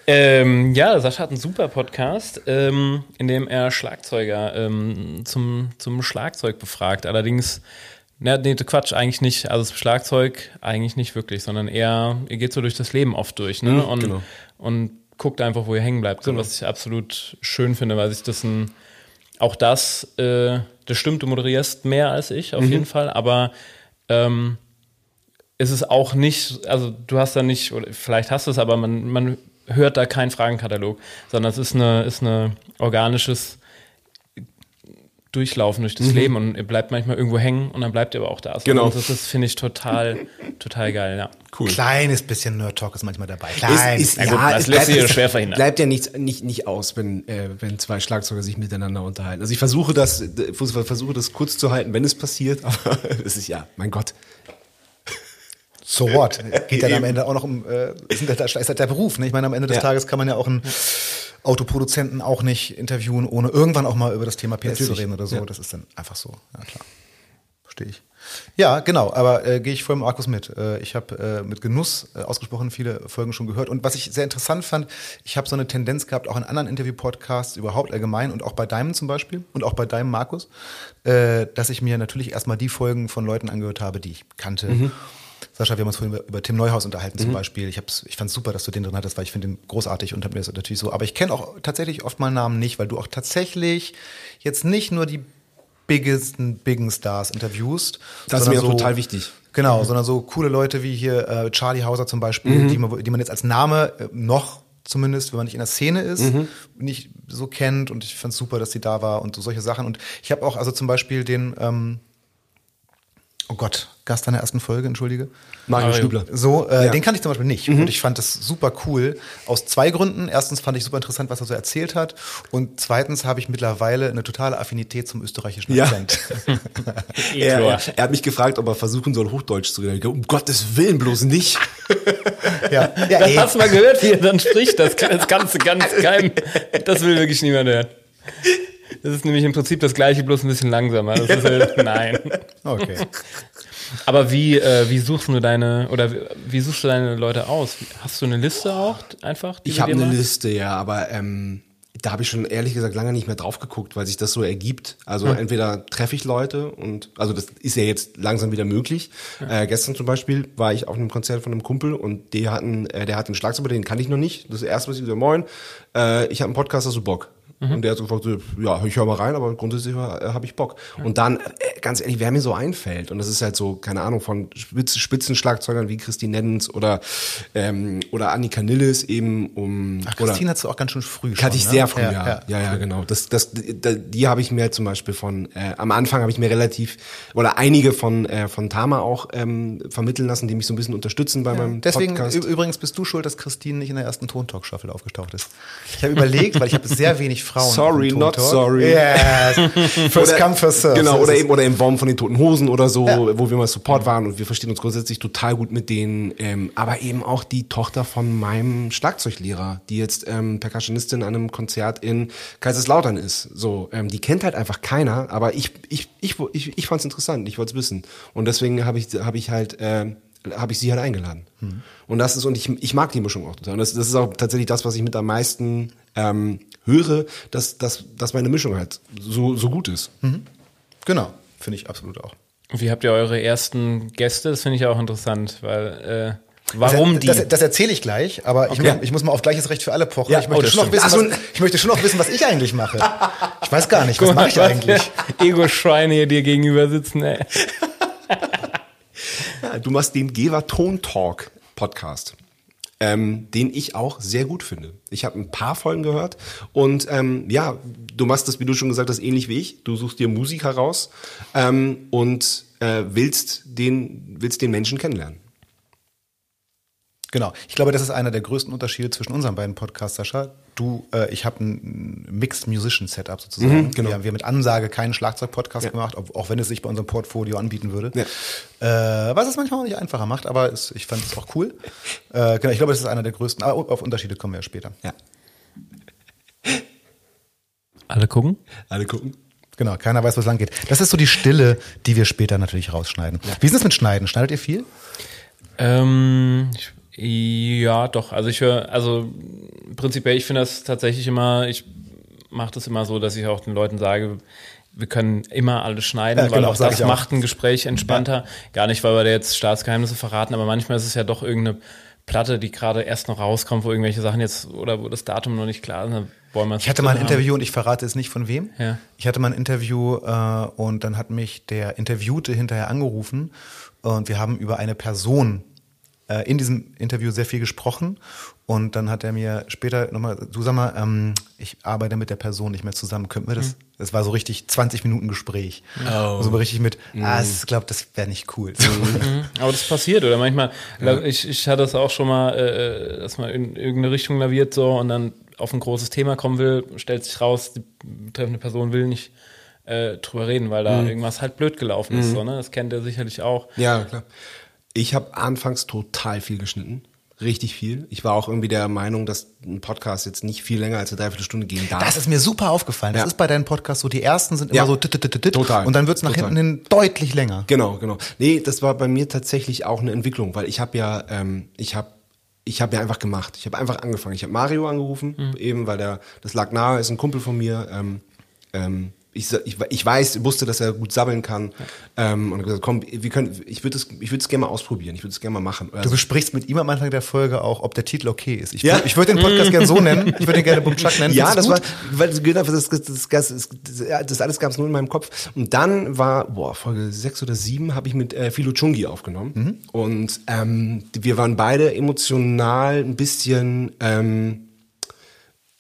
Ähm, ja, Sascha hat einen super Podcast, ähm, in dem er Schlagzeuger ähm, zum, zum Schlagzeug befragt. Allerdings Na, nee, Quatsch, eigentlich nicht. Also das Schlagzeug eigentlich nicht wirklich, sondern eher, ihr geht so durch das Leben oft durch, ne? Mhm, und, genau. Und guckt einfach, wo ihr hängen bleibt. Genau. was ich absolut schön finde, weil sich das ein, auch das, äh, das stimmt, du moderierst mehr als ich, Mhm. auf jeden Fall, aber ähm, ist es auch nicht, also du hast da nicht, oder vielleicht hast du es, aber man, man hört da keinen Fragenkatalog, sondern es ist eine, ist eine organisches Durchlaufen durch das Leben und ihr bleibt manchmal irgendwo hängen und dann bleibt ihr aber auch da. Genau. Und das ist, finde ich, total, total geil, ja. Cool. Kleines bisschen Nerd Talk ist manchmal dabei. Ist, Klein. ist, Na gut, ja, das es lässt sich ja es schwer verhindern. Bleibt ja nicht, nicht, nicht aus, wenn, äh, wenn zwei Schlagzeuger sich miteinander unterhalten. Also ich versuche das, äh, versuche das kurz zu halten, wenn es passiert, aber es ist ja, mein Gott. So what? Geht dann am Ende auch noch um, äh, ist halt, ist halt der Beruf. Ne? Ich meine, am Ende des Ja. Tages kann man ja auch einen Autoproduzenten auch nicht interviewen, ohne irgendwann auch mal über das Thema PS zu Natürlich. reden oder so. Ja. Das ist dann einfach so. Ja, klar. Verstehe ich. Ja, genau, aber äh, gehe ich voll mit Markus mit. Äh, ich habe äh, mit Genuss äh, ausgesprochen viele Folgen schon gehört. Und was ich sehr interessant fand, ich habe so eine Tendenz gehabt, auch in anderen Interview-Podcasts überhaupt allgemein und auch bei deinem zum Beispiel und auch bei deinem Markus, äh, dass ich mir natürlich erstmal die Folgen von Leuten angehört habe, die ich kannte. Sascha, wir haben uns vorhin über, über Tim Neuhaus unterhalten zum Beispiel. Ich, ich fand es super, dass du den drin hattest, weil ich finde den großartig und habe mir das natürlich so. Aber ich kenne auch tatsächlich oft mal Namen nicht, weil du auch tatsächlich jetzt nicht nur die biggesten, biggen Stars interviewst. Das ist mir auch total wichtig. Genau, sondern so coole Leute wie hier äh, Charlie Hauser zum Beispiel, die, man, die man jetzt als Name äh, noch zumindest, wenn man nicht in der Szene ist, nicht so kennt. Und ich fand es super, dass sie da war und so solche Sachen. Und ich habe auch also zum Beispiel den, ähm, oh Gott, Gast in der ersten Folge, entschuldige. Mario. Stübler. So, äh, Ja. den kannte ich zum Beispiel nicht. Und ich fand das super cool. Aus zwei Gründen. Erstens fand ich super interessant, was er so erzählt hat. Und zweitens habe ich mittlerweile eine totale Affinität zum österreichischen Ja. Akzent. Er, er, er hat mich gefragt, ob er versuchen soll, Hochdeutsch zu reden. Ich, Um Gottes Willen bloß nicht. ja, ja, Das ey. hast du mal gehört, wie er dann spricht. Das, kann- das kannst du ganz geheim. Das will wirklich niemand hören. Das ist nämlich im Prinzip das gleiche, bloß ein bisschen langsamer. Halt, nein. Okay. Aber wie, äh, wie suchst du deine, oder wie, suchst du deine Leute aus? Hast du eine Liste auch einfach? Ich habe eine machst? Liste, ja, aber ähm, da habe ich schon ehrlich gesagt lange nicht mehr drauf geguckt, weil sich das so ergibt. Also entweder treffe ich Leute und also das ist ja jetzt langsam wieder möglich. Äh, gestern zum Beispiel war ich auf einem Konzert von einem Kumpel und die hatten, äh, der hat einen Schlagzeuger, den kannte ich noch nicht. Das erste, was ich gesagt moin, äh, ich habe einen Podcast, hast du Bock? Und der hat so gefragt, so, ja, ich höre mal rein, aber grundsätzlich äh, habe ich Bock. Und dann, äh, ganz ehrlich, wer mir so einfällt, und das ist halt so, keine Ahnung, von Spitz, Spitzenschlagzeugern wie Christine Neddens oder, ähm, oder Annika Nilles eben um Ach, oder Christine hast du auch ganz schön früh schon. Kannte ich ne? sehr früh, ja. Ja, ja, genau. Das, das, die, habe ich mir zum Beispiel von, äh, am Anfang habe ich mir relativ, oder einige von, äh, von Tama auch ähm, vermitteln lassen, die mich so ein bisschen unterstützen bei meinem Deswegen Podcast. ü- übrigens bist du schuld, dass Christine nicht in der ersten Tontalk-Staffel aufgetaucht ist. Ich habe überlegt, weil ich habe sehr wenig Frauen. Sorry, not sorry. Yes. First come, first serve. Genau, oder eben, oder im Baum von den Toten Hosen oder so, Ja. wo wir mal Support waren und wir verstehen uns grundsätzlich total gut mit denen. Ähm, aber eben auch die Tochter von meinem Schlagzeuglehrer, die jetzt ähm, Percussionistin an einem Konzert in Kaiserslautern ist. So, ähm, die kennt halt einfach keiner, aber ich, ich, ich, ich, ich fand es interessant, ich wollte es wissen. Und deswegen habe ich, habe ich halt, ähm, habe ich sie halt eingeladen. Und das ist, und ich, ich mag die Mischung auch total. Und das, das ist auch tatsächlich das, was ich mit am meisten ähm, höre, dass, dass, dass meine Mischung halt so, so gut ist. es. Genau, finde ich absolut auch. Wie habt ihr eure ersten Gäste? Das finde ich auch interessant, weil, äh, warum das, die? Das, das erzähle ich gleich, aber ich, Okay. muss, ich muss mal auf gleiches Recht für alle pochen. Ja, ich, oh, möchte das schon noch wissen, was, ich möchte schon noch wissen, was ich eigentlich mache. Ich weiß gar nicht, was mache ich eigentlich? Ego-Schweine hier dir gegenüber sitzen, ey. Ja, du machst den Geber Ton Talk Podcast. Ähm, den ich auch sehr gut finde. Ich habe ein paar Folgen gehört und ähm, ja, du machst das, wie du schon gesagt hast, ähnlich wie ich. Du suchst dir Musik heraus ähm, und äh, willst den willst den Menschen kennenlernen. Genau. Ich glaube, das ist einer der größten Unterschiede zwischen unseren beiden Podcasts, Sascha. Du, äh, ich habe ein Mixed Musician Setup sozusagen. Mhm, genau. Wir haben wir mit Ansage keinen Schlagzeug-Podcast Ja. gemacht, ob, auch wenn es sich bei unserem Portfolio anbieten würde. Ja. Äh, was es manchmal auch nicht einfacher macht, aber es, ich fand es auch cool. Äh, genau, ich glaube, das ist einer der größten. Aber auf Unterschiede kommen wir ja später. Ja. Alle gucken? Alle gucken. Genau, keiner weiß, wo es lang geht. Das ist so die Stille, die wir später natürlich rausschneiden. Wie ist es mit Schneiden? Schneidet ihr viel? Ähm, ich, ja, doch. Also ich höre, also prinzipiell, ich finde das tatsächlich immer, ich mache das immer so, dass ich auch den Leuten sage, wir können immer alles schneiden, Ja, weil genau, auch das auch. macht ein Gespräch entspannter. Gar nicht, weil wir da jetzt Staatsgeheimnisse verraten, aber manchmal ist es ja doch irgendeine Platte, die gerade erst noch rauskommt, wo irgendwelche Sachen jetzt oder wo das Datum noch nicht klar ist. Dann wollen wir Ich hatte mal ein haben. Interview und ich verrate es nicht von wem. Ja. Ich hatte mal ein Interview äh, und dann hat mich der Interviewte hinterher angerufen und wir haben über eine Person äh, in diesem Interview sehr viel gesprochen und dann hat er mir später nochmal, du sag mal, ähm, ich arbeite mit der Person nicht mehr zusammen, könnten wir das? Mhm. Das war so richtig 20 Minuten Gespräch. Oh. So richtig mit, ah, ich glaube, das wäre nicht cool. Mhm. Aber das passiert oder manchmal, ich, ich hatte es auch schon mal, äh, dass man in irgendeine Richtung laviert so und dann auf ein großes Thema kommen will, stellt sich raus, die betreffende Person will nicht äh, drüber reden, weil da irgendwas halt blöd gelaufen ist. So, ne? Das kennt er sicherlich auch. Ja, klar. Ich habe anfangs total viel geschnitten. Richtig viel. Ich war auch irgendwie der Meinung, dass ein Podcast jetzt nicht viel länger als eine Dreiviertelstunde gehen darf. Das ist mir super aufgefallen. Das Ja. ist bei deinen Podcasts so, die ersten sind immer Ja. so tit, tit, tit, tit, Total. und dann wird's nach Total. hinten hin deutlich länger. Genau, genau. Nee, das war bei mir tatsächlich auch eine Entwicklung, weil ich habe ja, ähm, ich habe ich habe ja einfach gemacht. Ich habe einfach angefangen. Ich habe Mario angerufen, eben weil der, das lag nahe, ist ein Kumpel von mir. Ähm, ähm, ich, ich, ich weiß, wusste, dass er gut sabbeln kann. Ähm, und gesagt, komm, wir können, ich würde es, ich würde es gerne mal ausprobieren. Ich würde es gerne mal machen. Du Also, besprichst mit ihm am Anfang der Folge auch, ob der Titel okay ist. Ich, Ja. ich würde den Podcast gerne so nennen. Ich würde ihn gerne Bumchuck nennen. ja, das du war, weil genau, das, das, das, das, das, das alles gab es nur in meinem Kopf. Und dann war, boah, Folge sechs oder sieben habe ich mit äh, Philo Chungi aufgenommen. Und ähm, wir waren beide emotional ein bisschen ähm,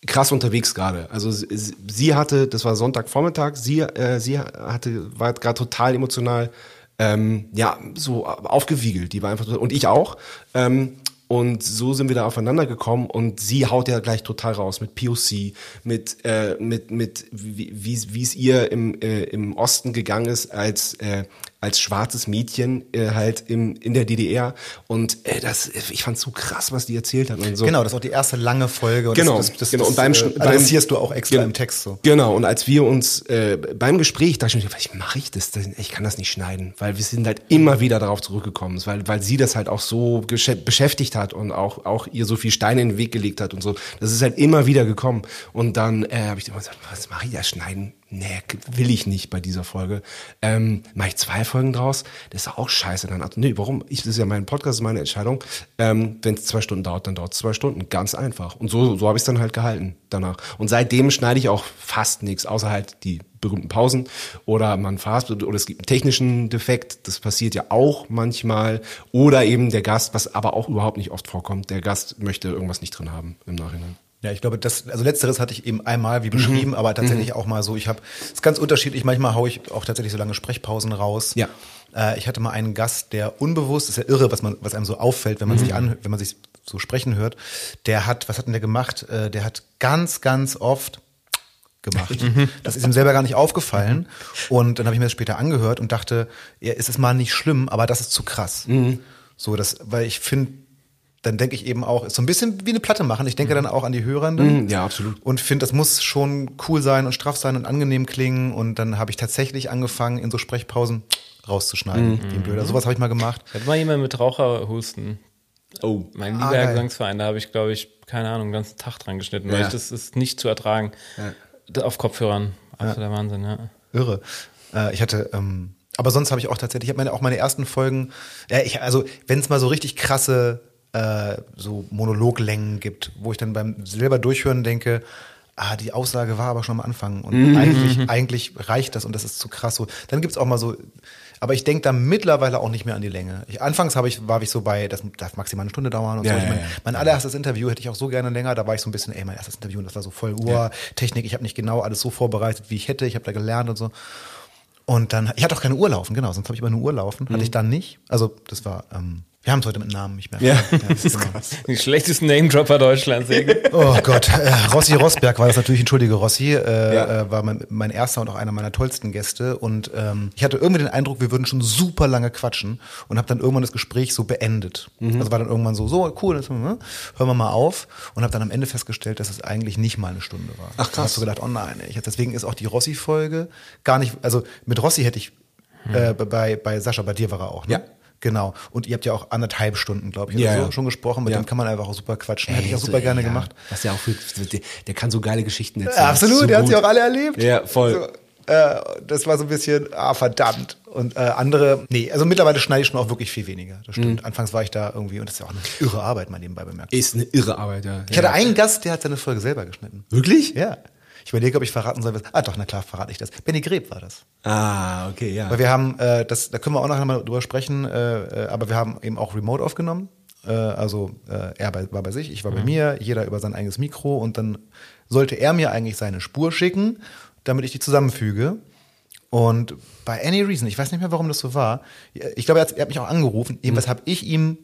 krass unterwegs gerade. Also sie, sie hatte, das war Sonntagvormittag, sie, äh, sie hatte, war gerade total emotional, ähm, ja, so aufgewiegelt. Die war einfach, und ich auch. Ähm, und so sind wir da aufeinander gekommen und sie haut ja gleich total raus mit POC, mit, äh, mit, mit wie, es ihr im, äh, im Osten gegangen ist als, äh, als schwarzes Mädchen äh, halt im, in der DDR. Und äh, das, ich fand's so krass, was die erzählt hat. Und so. Genau, das auch die erste lange Folge. Und Genau, das, das, das, genau. Das, Und beim äh, beim- adressierst du auch extra im Text so. Genau, und als wir uns äh, beim Gespräch dachte ich mir, was mache ich das denn? Ich kann das nicht schneiden, weil wir sind halt immer wieder darauf zurückgekommen, weil, weil sie das halt auch so beschäftigt hat und auch, auch ihr so viel Steine in den Weg gelegt hat und so. Das ist halt immer wieder gekommen. Und dann äh, habe ich immer gesagt, was mache ich da schneiden? Nee, will ich nicht bei dieser Folge. Ähm, mache ich zwei Folgen draus? Das ist auch scheiße. Dann, nee, warum? Ich, das ist ja mein Podcast, das ist meine Entscheidung. Ähm, Wenn es zwei Stunden dauert, dann dauert es zwei Stunden. Ganz einfach. Und so, so habe ich es dann halt gehalten danach. Und seitdem schneide ich auch fast nichts, außer halt die berühmten Pausen oder man verhaspelt oder es gibt einen technischen Defekt, das passiert ja auch manchmal oder eben der Gast, was aber auch überhaupt nicht oft vorkommt, der Gast möchte irgendwas nicht drin haben im Nachhinein. Ja, ich glaube, das, also letzteres hatte ich eben einmal wie beschrieben, Mhm. aber tatsächlich auch mal so. Ich habe, es ist ganz unterschiedlich. Manchmal haue ich auch tatsächlich so lange Sprechpausen raus. Ja. Äh, ich hatte mal einen Gast, der unbewusst, ist ja irre, was man, was einem so auffällt, wenn man Mhm. sich an, wenn man sich so sprechen hört. Der hat, was hat denn der gemacht? Äh, der hat ganz, ganz oft gemacht. Mhm. Das ist ihm selber gar nicht aufgefallen. Und dann habe ich mir das später angehört und dachte, ja, ist es mal nicht schlimm, aber das ist zu krass. Mhm. So, das, weil ich finde, dann denke ich eben auch, ist so ein bisschen wie eine Platte machen. Ich denke dann auch an die Hörenden. Mhm, ja, absolut. Und finde, das muss schon cool sein und straff sein und angenehm klingen. Und dann habe ich tatsächlich angefangen, in so Sprechpausen rauszuschneiden. Mhm. Wie ein Blöder. Sowas habe ich mal gemacht. Hat mal jemand mit Raucherhusten. Oh. Mein Ah, lieber geil. Gesangsverein, da habe ich, glaube ich, keine Ahnung, den ganzen Tag dran geschnitten, weil Ja. ich, das ist nicht zu ertragen. Da Auf Kopfhörern. Absoluter Wahnsinn, ja. Irre. Äh, ich hatte, ähm, aber sonst habe ich auch tatsächlich, ich habe meine, auch meine ersten Folgen, ja, ich, also wenn es mal so richtig krasse äh, so Monologlängen gibt, wo ich dann beim selber durchhören denke, ah, die Aussage war aber schon am Anfang und Mhm. eigentlich, eigentlich reicht das und das ist zu krass so. Dann gibt's auch mal so, aber ich denke da mittlerweile auch nicht mehr an die Länge. Ich, anfangs habe ich, war ich so bei, das darf maximal eine Stunde dauern und Ja, so. Ich ja, mein, ja. mein allererstes Interview hätte ich auch so gerne länger, da war ich so ein bisschen, ey, mein erstes Interview und das war so voll Uhr, Technik, ich habe nicht genau alles so vorbereitet, wie ich hätte, ich habe da gelernt und so. Und dann, ich hatte auch keine Uhr laufen, genau, sonst habe ich immer eine Uhr laufen. Hatte ich dann nicht. Also, das war, ähm, wir haben es heute mit Namen, ich merke. Ja, das ist krass. Die schlechtesten Name-Dropper Deutschlands. Oh Gott, äh, Rossi Rosberg war das natürlich, entschuldige Rossi, äh, Ja. äh, war mein, mein erster und auch einer meiner tollsten Gäste. Und ähm, ich hatte irgendwie den Eindruck, wir würden schon super lange quatschen und habe dann irgendwann das Gespräch so beendet. Mhm. Also war dann irgendwann so, so cool, das, hm, hören wir mal auf und habe dann am Ende festgestellt, dass es eigentlich nicht mal eine Stunde war. Ach, krass. Dann hast du gedacht, oh nein, ich, deswegen ist auch die Rossi-Folge gar nicht, also mit Rossi hätte ich äh, bei, bei Sascha, bei dir war er auch, ne? Ja. Genau. Und ihr habt ja auch anderthalb Stunden, glaube ich, Ja, so, ja. schon gesprochen. Mit Ja. dem kann man einfach auch super quatschen. Hätte ich auch super so, gerne gemacht. Was ja auch für, der, der kann so geile Geschichten erzählen. Ja, absolut, so der hat sie gut. auch alle erlebt. Ja, voll. So, Äh, das war so ein bisschen, ah, verdammt. Und äh, andere, nee, also mittlerweile schneide ich schon auch wirklich viel weniger. Das stimmt. Anfangs war ich da irgendwie, und das ist ja auch eine irre Arbeit, mal nebenbei bemerkt. Ist eine irre Arbeit, ja. Ich hatte einen Gast, der hat seine Folge selber geschnitten. Wirklich? Ja. Ich überlege, ob ich verraten soll. was- Ah, doch, na klar, verrate ich das. Benny Greb war das. Ah, okay, ja. Weil wir haben, äh, das, da können wir auch nachher mal drüber sprechen, äh, äh, aber wir haben eben auch Remote aufgenommen. Äh, also äh, er bei, war bei sich, ich war bei mir, jeder über sein eigenes Mikro und dann sollte er mir eigentlich seine Spur schicken, damit ich die zusammenfüge. Und bei Any Reason, ich weiß nicht mehr, warum das so war, ich glaube, er hat, er hat mich auch angerufen, jedenfalls habe ich ihm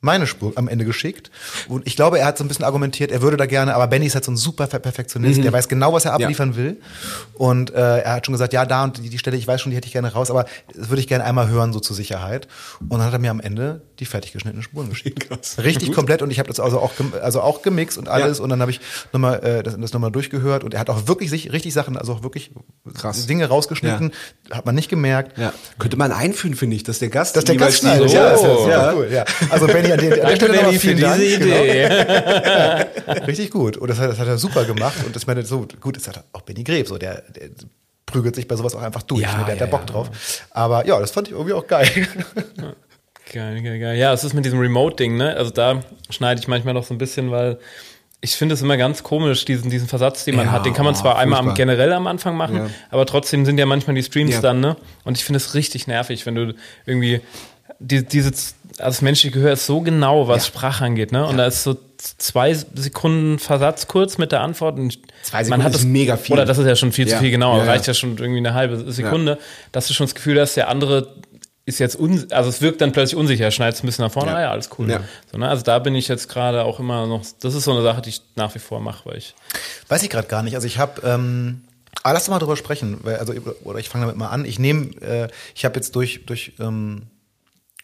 meine Spur am Ende geschickt. Und ich glaube, er hat so ein bisschen argumentiert, er würde da gerne, aber Benny ist halt so ein super Perfektionist, der weiß genau, was er abliefern will. Und äh, er hat schon gesagt, ja, da und die, die Stelle, ich weiß schon, die hätte ich gerne raus, aber das würde ich gerne einmal hören, so zur Sicherheit. Und dann hat er mir am Ende die fertig geschnittenen Spuren geschickt. Krass. Richtig komplett und ich habe das also auch, also auch gemixt und alles Ja. und dann habe ich nochmal äh, das, das nochmal durchgehört und er hat auch wirklich sich richtig Sachen, also auch wirklich Krass. Dinge rausgeschnitten, hat man nicht gemerkt. ja. Könnte man einführen, finde ich, dass der Gast Dass der Gast schneidet. die- Ja, Oh. ja cool. Ja. Also Benny, an, der- an der Stelle nochmal vielen Dank. Genau. Idee. Richtig gut. Und das hat, das hat er super gemacht. Und das meine so gut, das hat auch Benny Greb so, der, der prügelt sich bei sowas auch einfach durch. Ja, ne? Der hat ja, da Bock ja. drauf. Aber ja, das fand ich irgendwie auch geil. Geil, geil, geil. Ja, es ist mit diesem Remote-Ding, ne? Also da schneide ich manchmal noch so ein bisschen, weil ich finde es immer ganz komisch, diesen, diesen Versatz, den man Ja, hat. Den kann man oh, zwar einmal am, furchtbar. generell am Anfang machen, Ja. aber trotzdem sind ja manchmal die Streams Ja. dann, ne? Und ich finde es richtig nervig, wenn du irgendwie die, diese, also das menschliche Gehör ist so genau, was Ja. Sprache angeht, ne? Und da ist so zwei Sekunden Versatz kurz mit der Antwort. Und Zwei Sekunden ist mega viel. Oder das ist ja schon viel Ja. zu viel, genau. Ja, ja. reicht ja schon irgendwie eine halbe Sekunde, dass du schon das Gefühl hast, der andere ist jetzt un also es wirkt dann plötzlich unsicher, schneidest ein bisschen nach vorne, Ja. ah ja, alles cool. Ja. So, ne? Also da bin ich jetzt gerade auch immer noch, das ist so eine Sache, die ich nach wie vor mache, weil ich Weiß ich gerade gar nicht. Also ich habe, ähm, aber lass doch mal drüber sprechen. Weil, also, oder ich fange damit mal an. Ich nehme, äh, ich habe jetzt durch, durch ähm,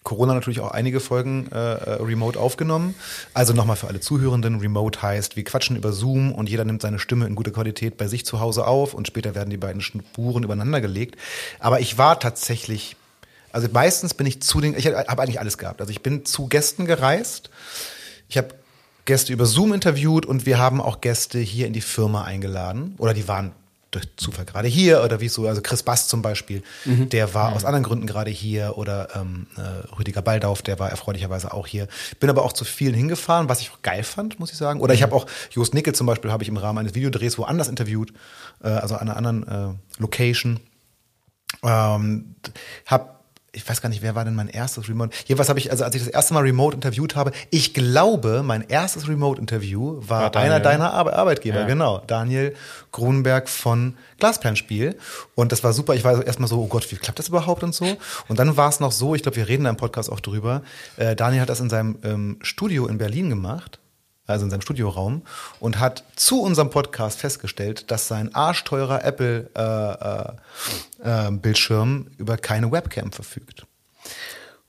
Corona natürlich auch einige Folgen äh, äh, remote aufgenommen. Also nochmal für alle Zuhörenden, remote heißt, wir quatschen über Zoom und jeder nimmt seine Stimme in guter Qualität bei sich zu Hause auf und später werden die beiden Spuren übereinander gelegt. Aber ich war tatsächlich, also meistens bin ich zu den, ich habe eigentlich alles gehabt. Also ich bin zu Gästen gereist. Ich habe Gäste über Zoom interviewt und wir haben auch Gäste hier in die Firma eingeladen. Oder die waren durch Zufall gerade hier oder wie so, also Chris Bass zum Beispiel, der war aus anderen Gründen gerade hier oder ähm, äh, Rüdiger Baldauf, der war erfreulicherweise auch hier. Bin aber auch zu vielen hingefahren, was ich auch geil fand, muss ich sagen. Oder ich habe auch Jost Nickel zum Beispiel, habe ich im Rahmen eines Videodrehs woanders interviewt, äh, also an einer anderen äh, Location. Ähm, hab, ich weiß gar nicht, wer war denn mein erstes Remote? Jedenfalls habe ich, also als ich das erste Mal Remote interviewt habe, ich glaube, mein erstes Remote-Interview war, War einer deiner Arbe Arbeitgeber, Ja. genau. Daniel Grunberg von Glasperlenspiel. Und das war super. Ich war erstmal so, oh Gott, wie klappt das überhaupt und so? Und dann war es noch so, ich glaube, wir reden da im Podcast auch drüber. Äh, Daniel hat das in seinem ähm, Studio in Berlin gemacht also in seinem Studioraum, und hat zu unserem Podcast festgestellt, dass sein arschteurer Apple-Bildschirm über keine Webcam verfügt.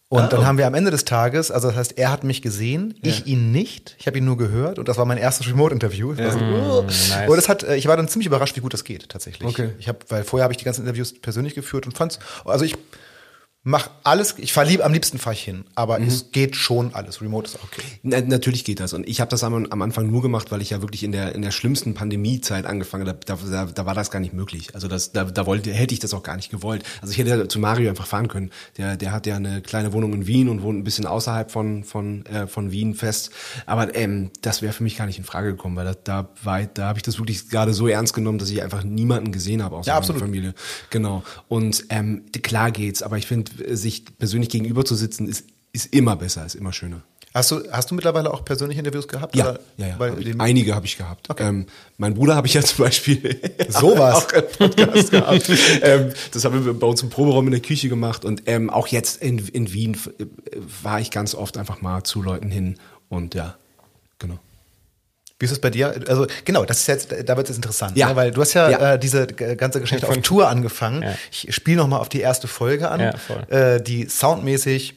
Und dann haben wir am Ende des Tages, also das heißt, er hat mich gesehen, ich ihn nicht. Ich habe ihn nur gehört und das war mein erstes Remote-Interview. Also, oh. nice. Und das hat, äh, ich war dann ziemlich überrascht, wie gut das geht tatsächlich. Okay. Ich habe, weil vorher habe ich die ganzen Interviews persönlich geführt und fand's, also ich mach alles, ich fahre lieb, am liebsten fahre ich hin, aber es geht schon alles. Remote ist okay. Na, natürlich geht das. Und ich habe das am, am Anfang nur gemacht, weil ich ja wirklich in der in der schlimmsten Pandemiezeit angefangen habe. Da, da, da war das gar nicht möglich. Also das, da, da wollte, hätte ich das auch gar nicht gewollt. Also ich hätte zu Mario einfach fahren können. Der, der hat ja eine kleine Wohnung in Wien und wohnt ein bisschen außerhalb von von äh, von Wien fest. Aber ähm, das wäre für mich gar nicht in Frage gekommen, weil da, da war, da habe ich das wirklich gerade so ernst genommen, dass ich einfach niemanden gesehen habe außer Ja, meiner absolut. Familie. Genau. Und ähm, klar geht's, aber ich finde, sich persönlich gegenüber zu sitzen, ist ist immer besser, ist immer schöner. Hast du, hast du mittlerweile auch persönliche Interviews gehabt? Ja, ja, ja. Hab ich, einige habe ich gehabt. Ähm, mein Bruder habe ich ja zum Beispiel Sowas. auch einen Podcast gehabt. ähm, das haben wir bei uns im Proberaum in der Küche gemacht und ähm, auch jetzt in, in Wien äh, war ich ganz oft einfach mal zu Leuten hin und ja. Wie ist es bei dir? Also genau, das ist jetzt, da wird es interessant, Ja. ne? weil du hast ja, Ja. Äh, diese g- ganze Geschichte auf Tour angefangen. Ja. Ich spiele noch mal auf die erste Folge an, äh, die soundmäßig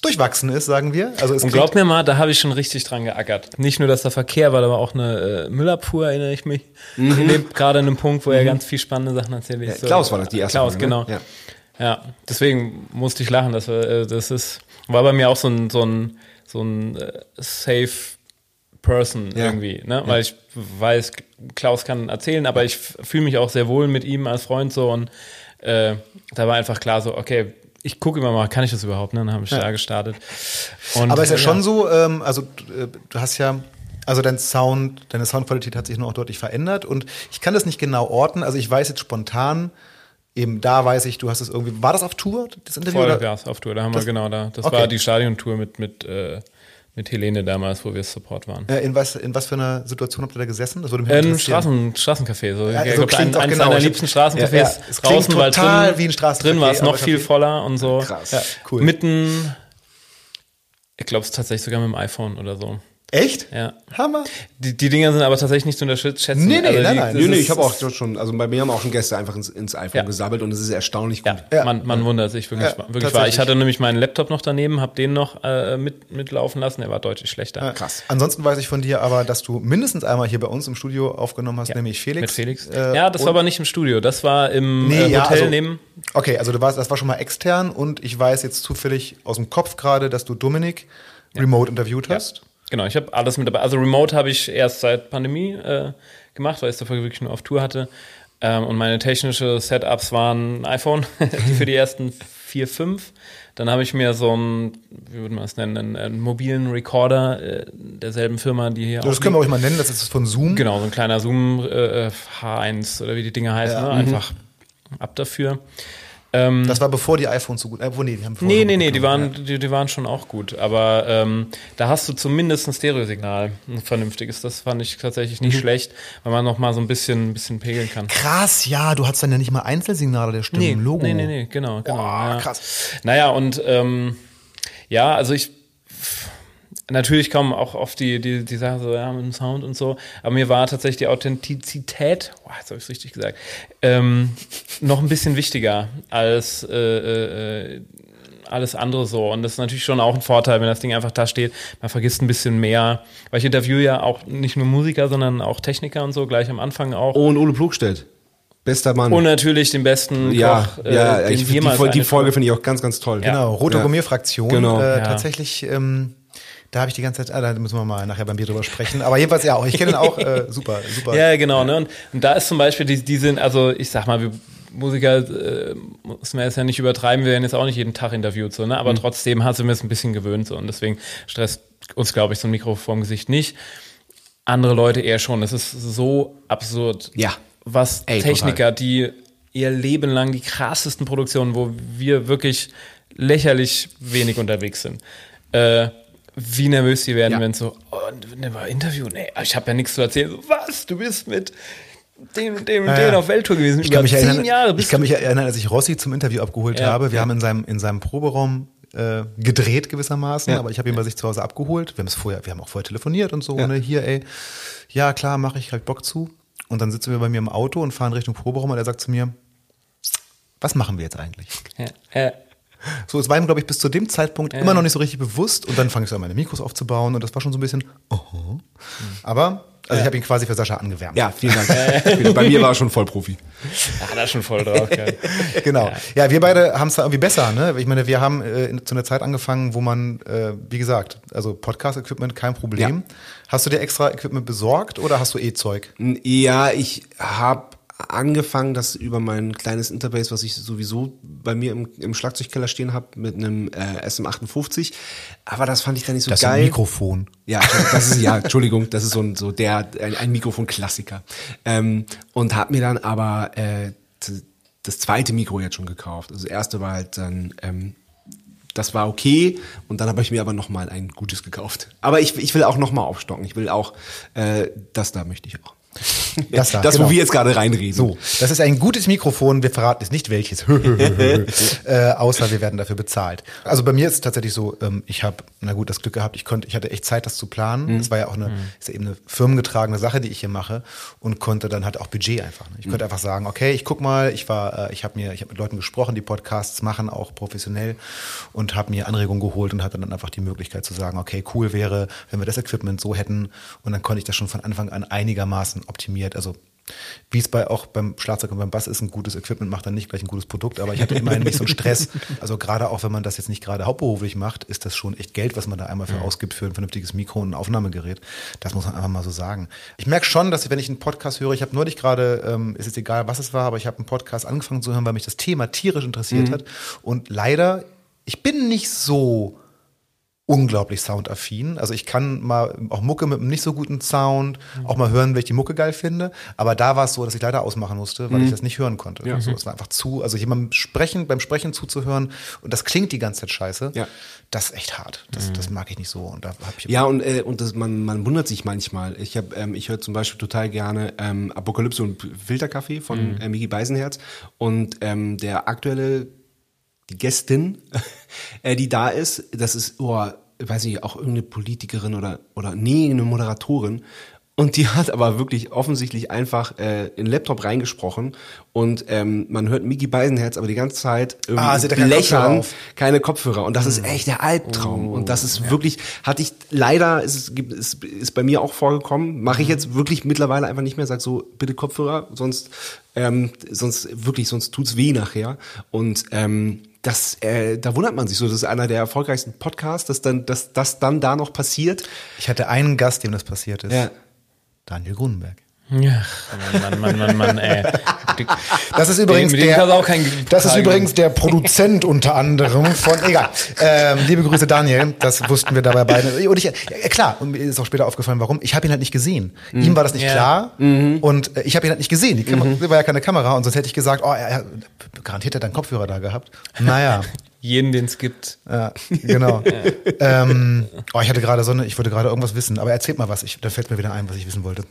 durchwachsen ist, sagen wir. Also es Und glaub mir mal, da habe ich schon richtig dran geackert. Nicht nur, dass der Verkehr war, aber auch eine äh, Müllabfuhr, erinnere ich mich. Mhm. Lebt gerade an einem Punkt, wo er ganz viel spannende Sachen erzählt. Ja, Klaus war das, die erste Klaus, Folge, ne? genau. Ja. Ja. deswegen musste ich lachen. Das, war, äh, das ist, war bei mir auch so ein, so ein, so ein äh, safe Person Ja. irgendwie, ne? Weil ich weiß, Klaus kann erzählen, aber ich fühle mich auch sehr wohl mit ihm als Freund so und äh, da war einfach klar so, okay, ich gucke immer mal, kann ich das überhaupt? Ne? Dann habe ich da gestartet. Und, Aber ist ja schon so, ähm, also äh, du hast ja, also dein Sound, deine Soundqualität hat sich nur auch deutlich verändert und ich kann das nicht genau orten. Also ich weiß jetzt spontan, eben da weiß ich, du hast es irgendwie, war das auf Tour, das Interview? Voll oder? Gas auf Tour, da haben Das- wir genau da. Das Okay. war die Stadiontour mit, mit, äh, mit Helene damals, wo wir Support waren. Äh, in, was, in was für einer Situation habt ihr da gesessen? Das würde mich Äh, Ein interessieren. Straßen, Straßencafé, so, Ja, ich so glaub, klingt auch eines genau. hab- liebsten Straßencafés. Ja, ja. Es Draußen, weil total drin, wie ein Straßencafé, Drin war es noch viel Café. voller und so. Krass. Ja, cool. Mitten, ich glaube es tatsächlich sogar mit dem iPhone oder so. Echt? Ja. Hammer. Die, die Dinger sind aber tatsächlich nicht zu unterschätzen. Nee, nee, also nein, die, nein. das Nee, nee, ich habe auch schon, also bei mir haben auch schon Gäste einfach ins, ins iPhone Ja. gesabbelt und es ist erstaunlich gut. Ja, Ja. Man, man wundert sich wirklich, Ja, wirklich wahr. Ich hatte nämlich meinen Laptop noch daneben, habe den noch äh, mit, mitlaufen lassen, der war deutlich schlechter. Krass. Ansonsten weiß ich von dir aber, dass du mindestens einmal hier bei uns im Studio aufgenommen hast, nämlich Felix. Mit Felix. Äh, ja, das war aber nicht im Studio, das war im Nee, äh, Hotel ja, also, neben. Okay, also du warst, das war schon mal extern und ich weiß jetzt zufällig aus dem Kopf gerade, dass du Dominik remote interviewt hast. Genau, ich habe alles mit dabei. Also Remote habe ich erst seit Pandemie äh, gemacht, weil ich es davor wirklich nur auf Tour hatte. Ähm, und meine technische Setups waren ein iPhone für die ersten vier, fünf. Dann habe ich mir so einen, wie würde man es nennen, einen, einen mobilen Recorder äh, derselben Firma, die hier das können wir euch mal nennen, das ist von Zoom. Genau, so ein kleiner Zoom äh, H1 oder wie die Dinger heißen. Ja, ne? Einfach ab dafür. Ähm, Das war bevor die iPhones so gut. Äh, nee, die haben nee, nee, nee, die waren, die, die waren schon auch gut. Aber ähm, da hast du zumindest ein Stereosignal, ein vernünftiges. Das fand ich tatsächlich Mhm. nicht schlecht, weil man noch mal so ein bisschen, ein bisschen pegeln kann. Ja. Krass, ja, du hattest dann ja nicht mal Einzelsignale der Stimmen, Nee, Logo. nee, nee, nee, genau, genau. Boah, ja. krass. Naja, und ähm, ja, also ich natürlich kommen auch oft die, die, die Sachen so, ja, mit dem Sound und so, aber mir war tatsächlich die Authentizität, boah, jetzt habe ich es richtig gesagt, ähm, noch ein bisschen wichtiger als äh, äh, alles andere so. Und das ist natürlich schon auch ein Vorteil, wenn das Ding einfach da steht. Man vergisst ein bisschen mehr. Weil ich interviewe ja auch nicht nur Musiker, sondern auch Techniker und so, gleich am Anfang auch. Oh, und Ole Plugstedt. Bester Mann. Und natürlich den besten ja, Koch, äh, ja, den ich, die, jemals Folge- die eine Folge finde ich auch ganz, ganz toll. Genau, Rote Ja. Gourmet-Fraktion. Genau. Äh, Ja. Tatsächlich, ähm, da habe ich die ganze Zeit, ah, da müssen wir mal nachher beim Bier drüber sprechen. Aber jedenfalls, ja, auch ich kenne ihn auch, äh, super, super. Ja, genau. Ne? Und, und da ist zum Beispiel, die, die sind, also ich sag mal, wir Musiker äh, muss man jetzt ja nicht übertreiben, wir werden jetzt auch nicht jeden Tag interviewt, so, ne? aber trotzdem hat sie mir es ein bisschen gewöhnt so, und deswegen stresst uns, glaube ich, so ein Mikro vorm Gesicht nicht. Andere Leute eher schon. Das ist so absurd. Ja. Was Ey, Techniker, die ihr Leben lang die krassesten Produktionen, wo wir wirklich lächerlich wenig unterwegs sind, äh, wie nervös die werden, Ja. wenn so, oh, ne, mal Interview, nee, ich habe ja nichts zu erzählen. So, was? Du bist mit dem, dem, Ja, den ja. auf Welttour gewesen. Ich kann, mich erinnern, Jahre ich kann mich erinnern, als ich Rossi zum Interview abgeholt Ja, habe. Wir ja. haben in seinem, in seinem Proberaum äh, gedreht gewissermaßen, Ja. aber ich habe ihn bei sich zu Hause abgeholt. Wir haben es vorher, wir haben auch vorher telefoniert und so, Ja. ne, hier, ey, ja klar, mache ich, hab Bock zu. Und dann sitzen wir bei mir im Auto und fahren Richtung Proberaum und er sagt zu mir, was machen wir jetzt eigentlich? Ja, äh, So, es war ihm, glaube ich, bis zu dem Zeitpunkt immer noch nicht so richtig bewusst. Und dann fange ich so an, meine Mikros aufzubauen und das war schon so ein bisschen, oh. Aber, also ich habe ihn quasi für Sascha angewärmt. Ja, vielen Dank. Bei mir war er schon Vollprofi. hat er schon voll drauf. geil. Genau. Ja, wir beide haben es da irgendwie besser, ne? Ich meine, wir haben äh, zu einer Zeit angefangen, wo man, äh, wie gesagt, also Podcast-Equipment kein Problem. Ja. Hast du dir extra Equipment besorgt oder hast du eh Zeug? Ja, ich habe angefangen, das über mein kleines Interbase, was ich sowieso bei mir im, im Schlagzeugkeller stehen habe, mit einem äh, SM58. Aber das fand ich dann nicht so Das ist ein geil. Mikrofon. Ja, das ist ja, Entschuldigung, das ist so ein so der ein, ein Mikrofon-Klassiker. Ähm, und habe mir dann aber äh, das zweite Mikro jetzt schon gekauft. Also das erste war halt dann ähm, das war okay und dann habe ich mir aber noch mal ein gutes gekauft. Aber ich, ich will auch noch mal aufstocken. Ich will auch äh, das da möchte ich auch. Das da, das genau. wo wir jetzt gerade reinreden. So, das ist ein gutes Mikrofon. Wir verraten jetzt nicht welches, äh, außer wir werden dafür bezahlt. Also bei mir ist es tatsächlich so, ähm, ich habe, na gut, das Glück gehabt, ich konnte, ich hatte echt Zeit, das zu planen. Das war ja auch eine, ist ja eben eine firmengetragene Sache, die ich hier mache und konnte dann halt auch Budget einfach. Ne? Ich konnte einfach sagen, okay, ich guck mal, ich war, äh, ich habe mir, ich habe mit Leuten gesprochen, die Podcasts machen, auch professionell und habe mir Anregungen geholt und hatte dann einfach die Möglichkeit zu sagen, okay, cool wäre, wenn wir das Equipment so hätten und dann konnte ich das schon von Anfang an einigermaßen optimiert, also Wie es bei auch beim Schlagzeug und beim Bass ist, ein gutes Equipment macht dann nicht gleich ein gutes Produkt, aber ich hatte immerhin nicht so einen Stress. Also gerade auch wenn man das jetzt nicht gerade hauptberuflich macht, ist das schon echt Geld, was man da einmal für ausgibt für ein vernünftiges Mikro und ein Aufnahmegerät. Das muss man einfach mal so sagen. Ich merke schon, dass wenn ich einen Podcast höre, ich habe neulich gerade, ähm, ist jetzt egal, was es war, aber ich habe einen Podcast angefangen zu hören, weil mich das Thema tierisch interessiert hat. Und leider, ich bin nicht so unglaublich soundaffin. Also ich kann mal auch Mucke mit einem nicht so guten Sound auch mal hören, wenn ich die Mucke geil finde. Aber da war es so, dass ich leider ausmachen musste, weil ich das nicht hören konnte. Ja. Also es war einfach zu, also jemandem sprechen, beim Sprechen zuzuhören und das klingt die ganze Zeit scheiße. Ja. Das ist echt hart. Das, das mag ich nicht so. Und da hab ich Ja, und, äh, und das, man, man wundert sich manchmal. Ich, ähm, ich höre zum Beispiel total gerne ähm, Apokalypse und Filterkaffee von äh, Miki Beisenherz. Und ähm, der aktuelle, die Gästin, äh, die da ist, das ist, oh, weiß ich, auch irgendeine Politikerin oder, oder nee, eine Moderatorin. Und die hat aber wirklich offensichtlich einfach äh, in den Laptop reingesprochen und ähm, man hört Miki Beisenherz aber die ganze Zeit irgendwie Ah, ja Kopfhörer blechern, auf. keine Kopfhörer. Und das ist echt der Albtraum. und das ist wirklich, hatte ich leider, ist, ist, ist bei mir auch vorgekommen, mache ich jetzt wirklich mittlerweile einfach nicht mehr, sag so, bitte Kopfhörer, sonst, ähm, sonst wirklich, sonst tut's weh nachher. Und ähm, das, äh, da wundert man sich so, das ist einer der erfolgreichsten Podcasts, dass dann, dass das dann da noch passiert. Ich hatte einen Gast, dem das passiert ist. Ja. Daniel Grunenberg. Ja, Mann, Mann, Mann, Mann, ey. Das ist übrigens der, das ist übrigens der Produzent unter anderem von, egal. Ähm, liebe Grüße Daniel, das wussten wir dabei beide. Und ich, ja, klar, und mir ist auch später aufgefallen, warum. Ich habe ihn halt nicht gesehen. Ihm war das nicht Ja. klar und äh, ich habe ihn halt nicht gesehen. Die Kamera, war ja keine Kamera und sonst hätte ich gesagt, oh, er, er garantiert hat er einen Kopfhörer da gehabt. Naja. Jeden, den es gibt. Ja, genau. ähm, oh, ich hatte gerade so eine, ich wollte gerade irgendwas wissen, aber erzählt mal was. Ich, da fällt mir wieder ein, was ich wissen wollte.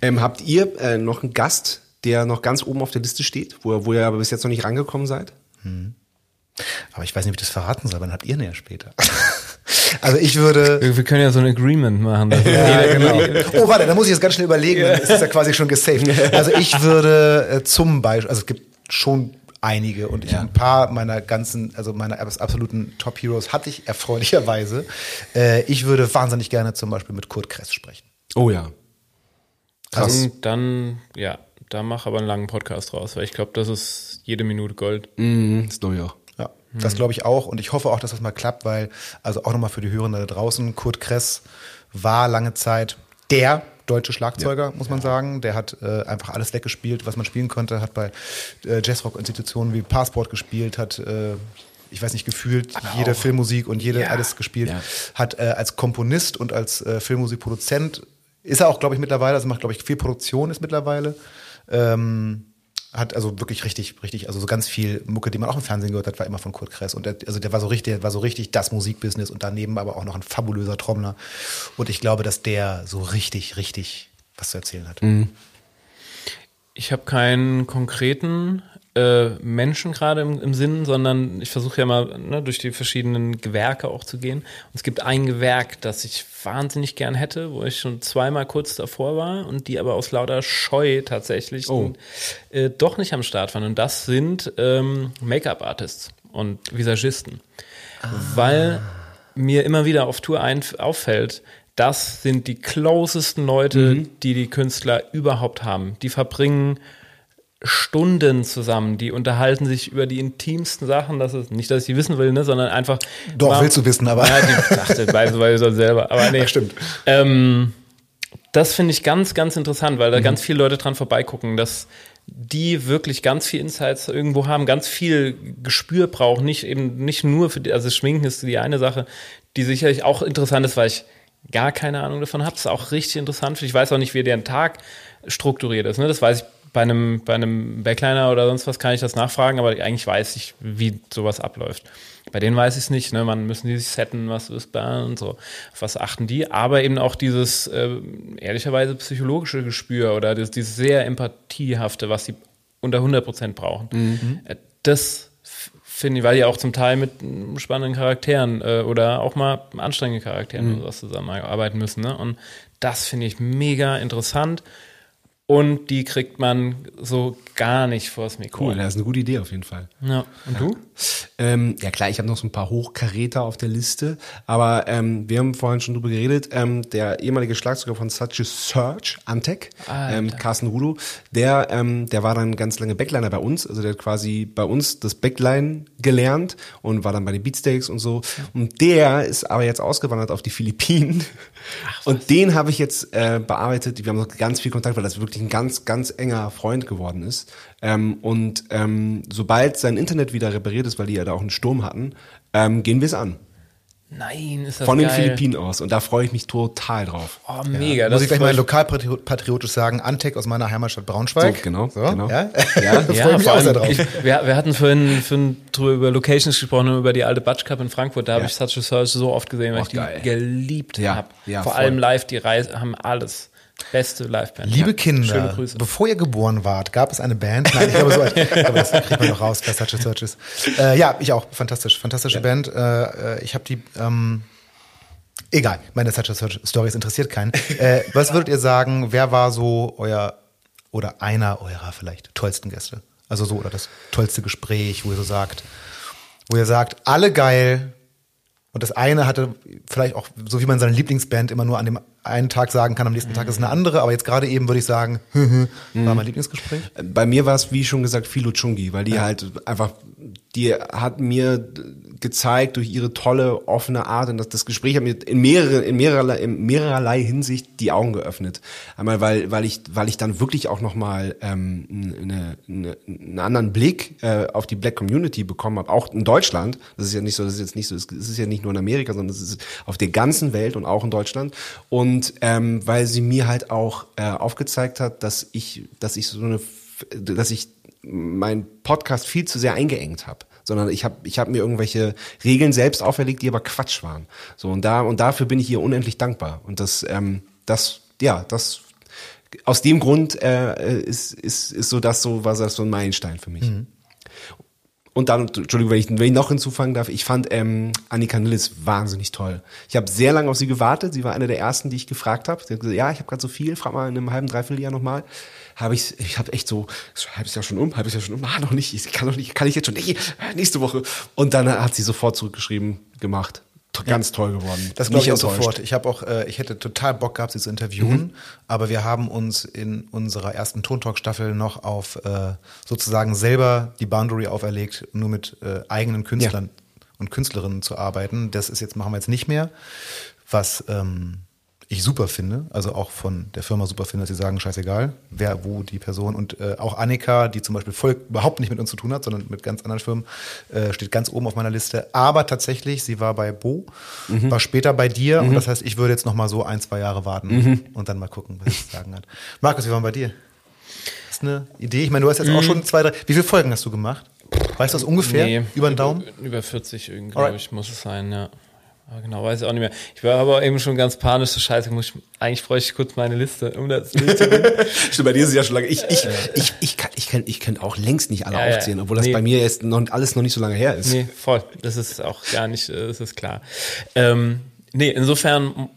Ähm, habt ihr äh, noch einen Gast, der noch ganz oben auf der Liste steht, wo, wo ihr aber bis jetzt noch nicht rangekommen seid? Aber ich weiß nicht, ob ich das verraten soll, wann habt ihr näher später? also ich würde. Wir können ja so ein Agreement machen. Ja, jeder- genau. Oh, warte, da muss ich jetzt ganz schnell überlegen, dann ist es ja quasi schon gesaved. Also ich würde äh, zum Beispiel, also es gibt schon einige und ich ein paar meiner ganzen, also meiner abs- absoluten Top Heroes hatte ich erfreulicherweise. Äh, ich würde wahnsinnig gerne zum Beispiel mit Kurt Kress sprechen. Oh ja. Krass. Dann, dann, ja, da mach aber einen langen Podcast raus, weil ich glaube, das ist jede Minute Gold. Mhm, das glaube ich auch. Ja, das glaube ich auch und ich hoffe auch, dass das mal klappt, weil, also auch nochmal für die Hörenden da draußen, Kurt Kress war lange Zeit der deutsche Schlagzeuger, muss man sagen. Der hat äh, einfach alles weggespielt, was man spielen konnte, hat bei äh, Jazzrock-Institutionen wie Passport gespielt, hat äh, ich weiß nicht, gefühlt jede Filmmusik und jede alles gespielt, Ja. hat äh, als Komponist und als äh, Filmmusikproduzent, ist er auch, glaube ich, mittlerweile, also macht, glaube ich, viel Produktion ist mittlerweile. Ähm, hat also wirklich richtig, richtig, also so ganz viel Mucke, die man auch im Fernsehen gehört hat, war immer von Kurt Kress. Und der, also der war so richtig, der war so richtig das Musikbusiness und daneben aber auch noch ein fabulöser Trommler. Und ich glaube, dass der so richtig, richtig was zu erzählen hat. Ich habe keinen konkreten äh, Menschen gerade im, im Sinn, sondern ich versuche ja mal ne, durch die verschiedenen Gewerke auch zu gehen. Und es gibt ein Gewerk, das ich wahnsinnig gern hätte, wo ich schon zweimal kurz davor war und die aber aus lauter Scheu tatsächlich Oh. äh, doch nicht am Start waren. Und das sind ähm, Make-up-Artists und Visagisten. Weil mir immer wieder auf Tour ein, auffällt, das sind die closesten Leute, die die Künstler überhaupt haben. Die verbringen Stunden zusammen, die unterhalten sich über die intimsten Sachen. Das ist nicht, dass ich die wissen will, ne, sondern einfach. Doch, willst du wissen, aber- Ja, die dachte, weiß, weiß er selber. Aber nee. Stimmt. Ähm, das finde ich ganz, ganz interessant, weil da Mhm. ganz viele Leute dran vorbeigucken, dass die wirklich ganz viel Insights irgendwo haben, ganz viel Gespür brauchen, nicht eben nicht nur für die, also Schminken ist die eine Sache, die sicherlich auch interessant ist, weil ich gar keine Ahnung davon habe. Das ist auch richtig interessant. Ich weiß auch nicht, wie deren Tag strukturiert ist. Ne? Das weiß ich bei einem, bei einem Backliner oder sonst was kann ich das nachfragen, aber eigentlich weiß ich, wie sowas abläuft. Bei denen weiß ich es nicht, ne? Man müssen die sich setten, was ist da und so. Auf was achten die? Aber eben auch dieses äh, ehrlicherweise psychologische Gespür oder das, dieses sehr empathiehafte, was sie unter 100 Prozent brauchen. Äh, Das finde ich, weil die auch zum Teil mit mm, spannenden Charakteren äh, oder auch mal anstrengenden Charakteren oder sowas zusammenarbeiten müssen. Ne? Und das finde ich mega interessant. Und die kriegt man so gar nicht vors Mikro. Cool, das ist eine gute Idee auf jeden Fall. Ja. Und du? Ähm, ja klar, ich habe noch so ein paar Hochkaräter auf der Liste, aber ähm, wir haben vorhin schon drüber geredet, ähm, der ehemalige Schlagzeuger von Such a Search, Antec, ähm, Carsten Rudo, der, ähm, der war dann ganz lange Backliner bei uns, also der hat quasi bei uns das Backline gelernt und war dann bei den Beatsteaks und so. Und der ist aber jetzt ausgewandert auf die Philippinen und den habe ich jetzt äh, bearbeitet. Wir haben noch ganz viel Kontakt, weil das wirklich ein ganz, ganz enger Freund geworden ist. Ähm, und ähm, sobald sein Internet wieder repariert ist, weil die ja da auch einen Sturm hatten, ähm, gehen wir es an. Nein, ist das Von geil. den Philippinen aus. Und da freue ich mich total drauf. Oh, mega. Muss ich gleich mal lokalpatriotisch sagen, Antec aus meiner Heimatstadt Braunschweig. So, genau, So, genau. Ja? Ja. da Ja, freue ich mich auch sehr drauf. ich, wir, wir hatten vorhin, vorhin drüber über Locations gesprochen und über die alte Batsch Cup in Frankfurt. Da habe Ja. ich Such a Search so oft gesehen, weil Oh, ich die geil. geliebt Ja, habe. ja, Vor voll. allem live, die Reise haben alles. Beste Liveband. Liebe Ja. Kinder, Schöne Grüße. bevor ihr geboren wart, gab es eine Band. Nein, ich glaube, so, ich glaube das kriegt man noch raus bei Such a Searches. Äh, ja, ich auch. Fantastisch. Fantastische Band. Äh, äh, ich habe die. Ähm, egal, meine Such a Search Stories interessiert keinen. Äh, was würdet ihr sagen, wer war so euer oder einer eurer vielleicht tollsten Gäste? Also so, oder das tollste Gespräch, wo ihr so sagt, wo ihr sagt, alle geil, und das eine hatte vielleicht auch, so wie man seine Lieblingsband immer nur an dem einen Tag sagen kann, am nächsten Tag ist eine andere, aber jetzt gerade eben würde ich sagen, war mein Lieblingsgespräch. Bei mir war es, wie schon gesagt, Philo Chungi, weil die halt einfach, die hat mir gezeigt durch ihre tolle, offene Art und das, das Gespräch hat mir in mehrere, in mehrerlei, in mehrerlei Hinsicht die Augen geöffnet. Einmal, weil, weil ich, weil ich dann wirklich auch nochmal ähm, eine, eine, einen anderen Blick äh, auf die Black Community bekommen habe, auch in Deutschland. Das ist ja nicht so, das ist jetzt nicht so, es ist ja nicht nur in Amerika, sondern es ist auf der ganzen Welt und auch in Deutschland. Und ähm, weil sie mir halt auch äh, aufgezeigt hat, dass ich, dass ich so eine, dass ich mein Podcast viel zu sehr eingeengt habe sondern ich habe ich hab mir irgendwelche Regeln selbst auferlegt, die aber Quatsch waren. So und da und dafür bin ich ihr unendlich dankbar und das ähm, das ja das aus dem Grund äh, ist, ist ist so das so war das so ein Meilenstein für mich. Und dann, Entschuldigung, wenn ich, wenn ich noch hinzufangen darf, ich fand ähm, Annika Nilles wahnsinnig toll. Ich habe sehr lange auf sie gewartet. Sie war eine der ersten, die ich gefragt habe. Sie hat gesagt, ja, ich habe gerade so viel, frag mal in einem halben, dreiviertel Jahr nochmal. Habe ich, ich habe echt so, so halbes Jahr schon um, halbes Jahr schon um, ah, noch nicht, ich kann noch nicht, kann ich jetzt schon, nee, nächste Woche. Und dann hat sie sofort zurückgeschrieben, gemacht. Ganz toll geworden. Das glaube ich auch sofort. Ich habe auch, äh, ich hätte total Bock gehabt, sie zu interviewen, Mhm. aber wir haben uns in unserer ersten Tontalk-Staffel noch auf äh, sozusagen selber die Boundary auferlegt, nur mit äh, eigenen Künstlern und Künstlerinnen zu arbeiten. Das ist jetzt machen wir jetzt nicht mehr, was ähm, ich super finde, also auch von der Firma super finde, dass sie sagen, scheißegal, wer, wo die Person und äh, auch Annika, die zum Beispiel voll überhaupt nicht mit uns zu tun hat, sondern mit ganz anderen Firmen, äh, steht ganz oben auf meiner Liste. Aber tatsächlich, sie war bei Bo, war später bei dir und das heißt, ich würde jetzt noch mal so ein, zwei Jahre warten und dann mal gucken, was sie zu sagen hat. Markus, wie war bei dir? Das ist eine Idee. Ich meine, du hast jetzt auch schon zwei, drei. Wie viele Folgen hast du gemacht? Weißt du das ungefähr? Nee, Über den Daumen? Über, über 40 irgendwie, Alright. glaube ich, muss es sein, ja. Aber genau, weiß ich auch nicht mehr. Ich war aber eben schon ganz panisch, so scheiße, muss ich, eigentlich bräuchte ich kurz meine Liste, um das Bild zu. Stimmt, bei dir ist es ja schon lange. Ich, ich, ich, ich, kann, ich, kann, ich kann auch längst nicht alle Ja, ja. aufzählen, obwohl das Nee. bei mir jetzt noch, alles noch nicht so lange her ist. Nee, voll. Das ist auch gar nicht, äh, das ist klar. Ähm, nee, insofern,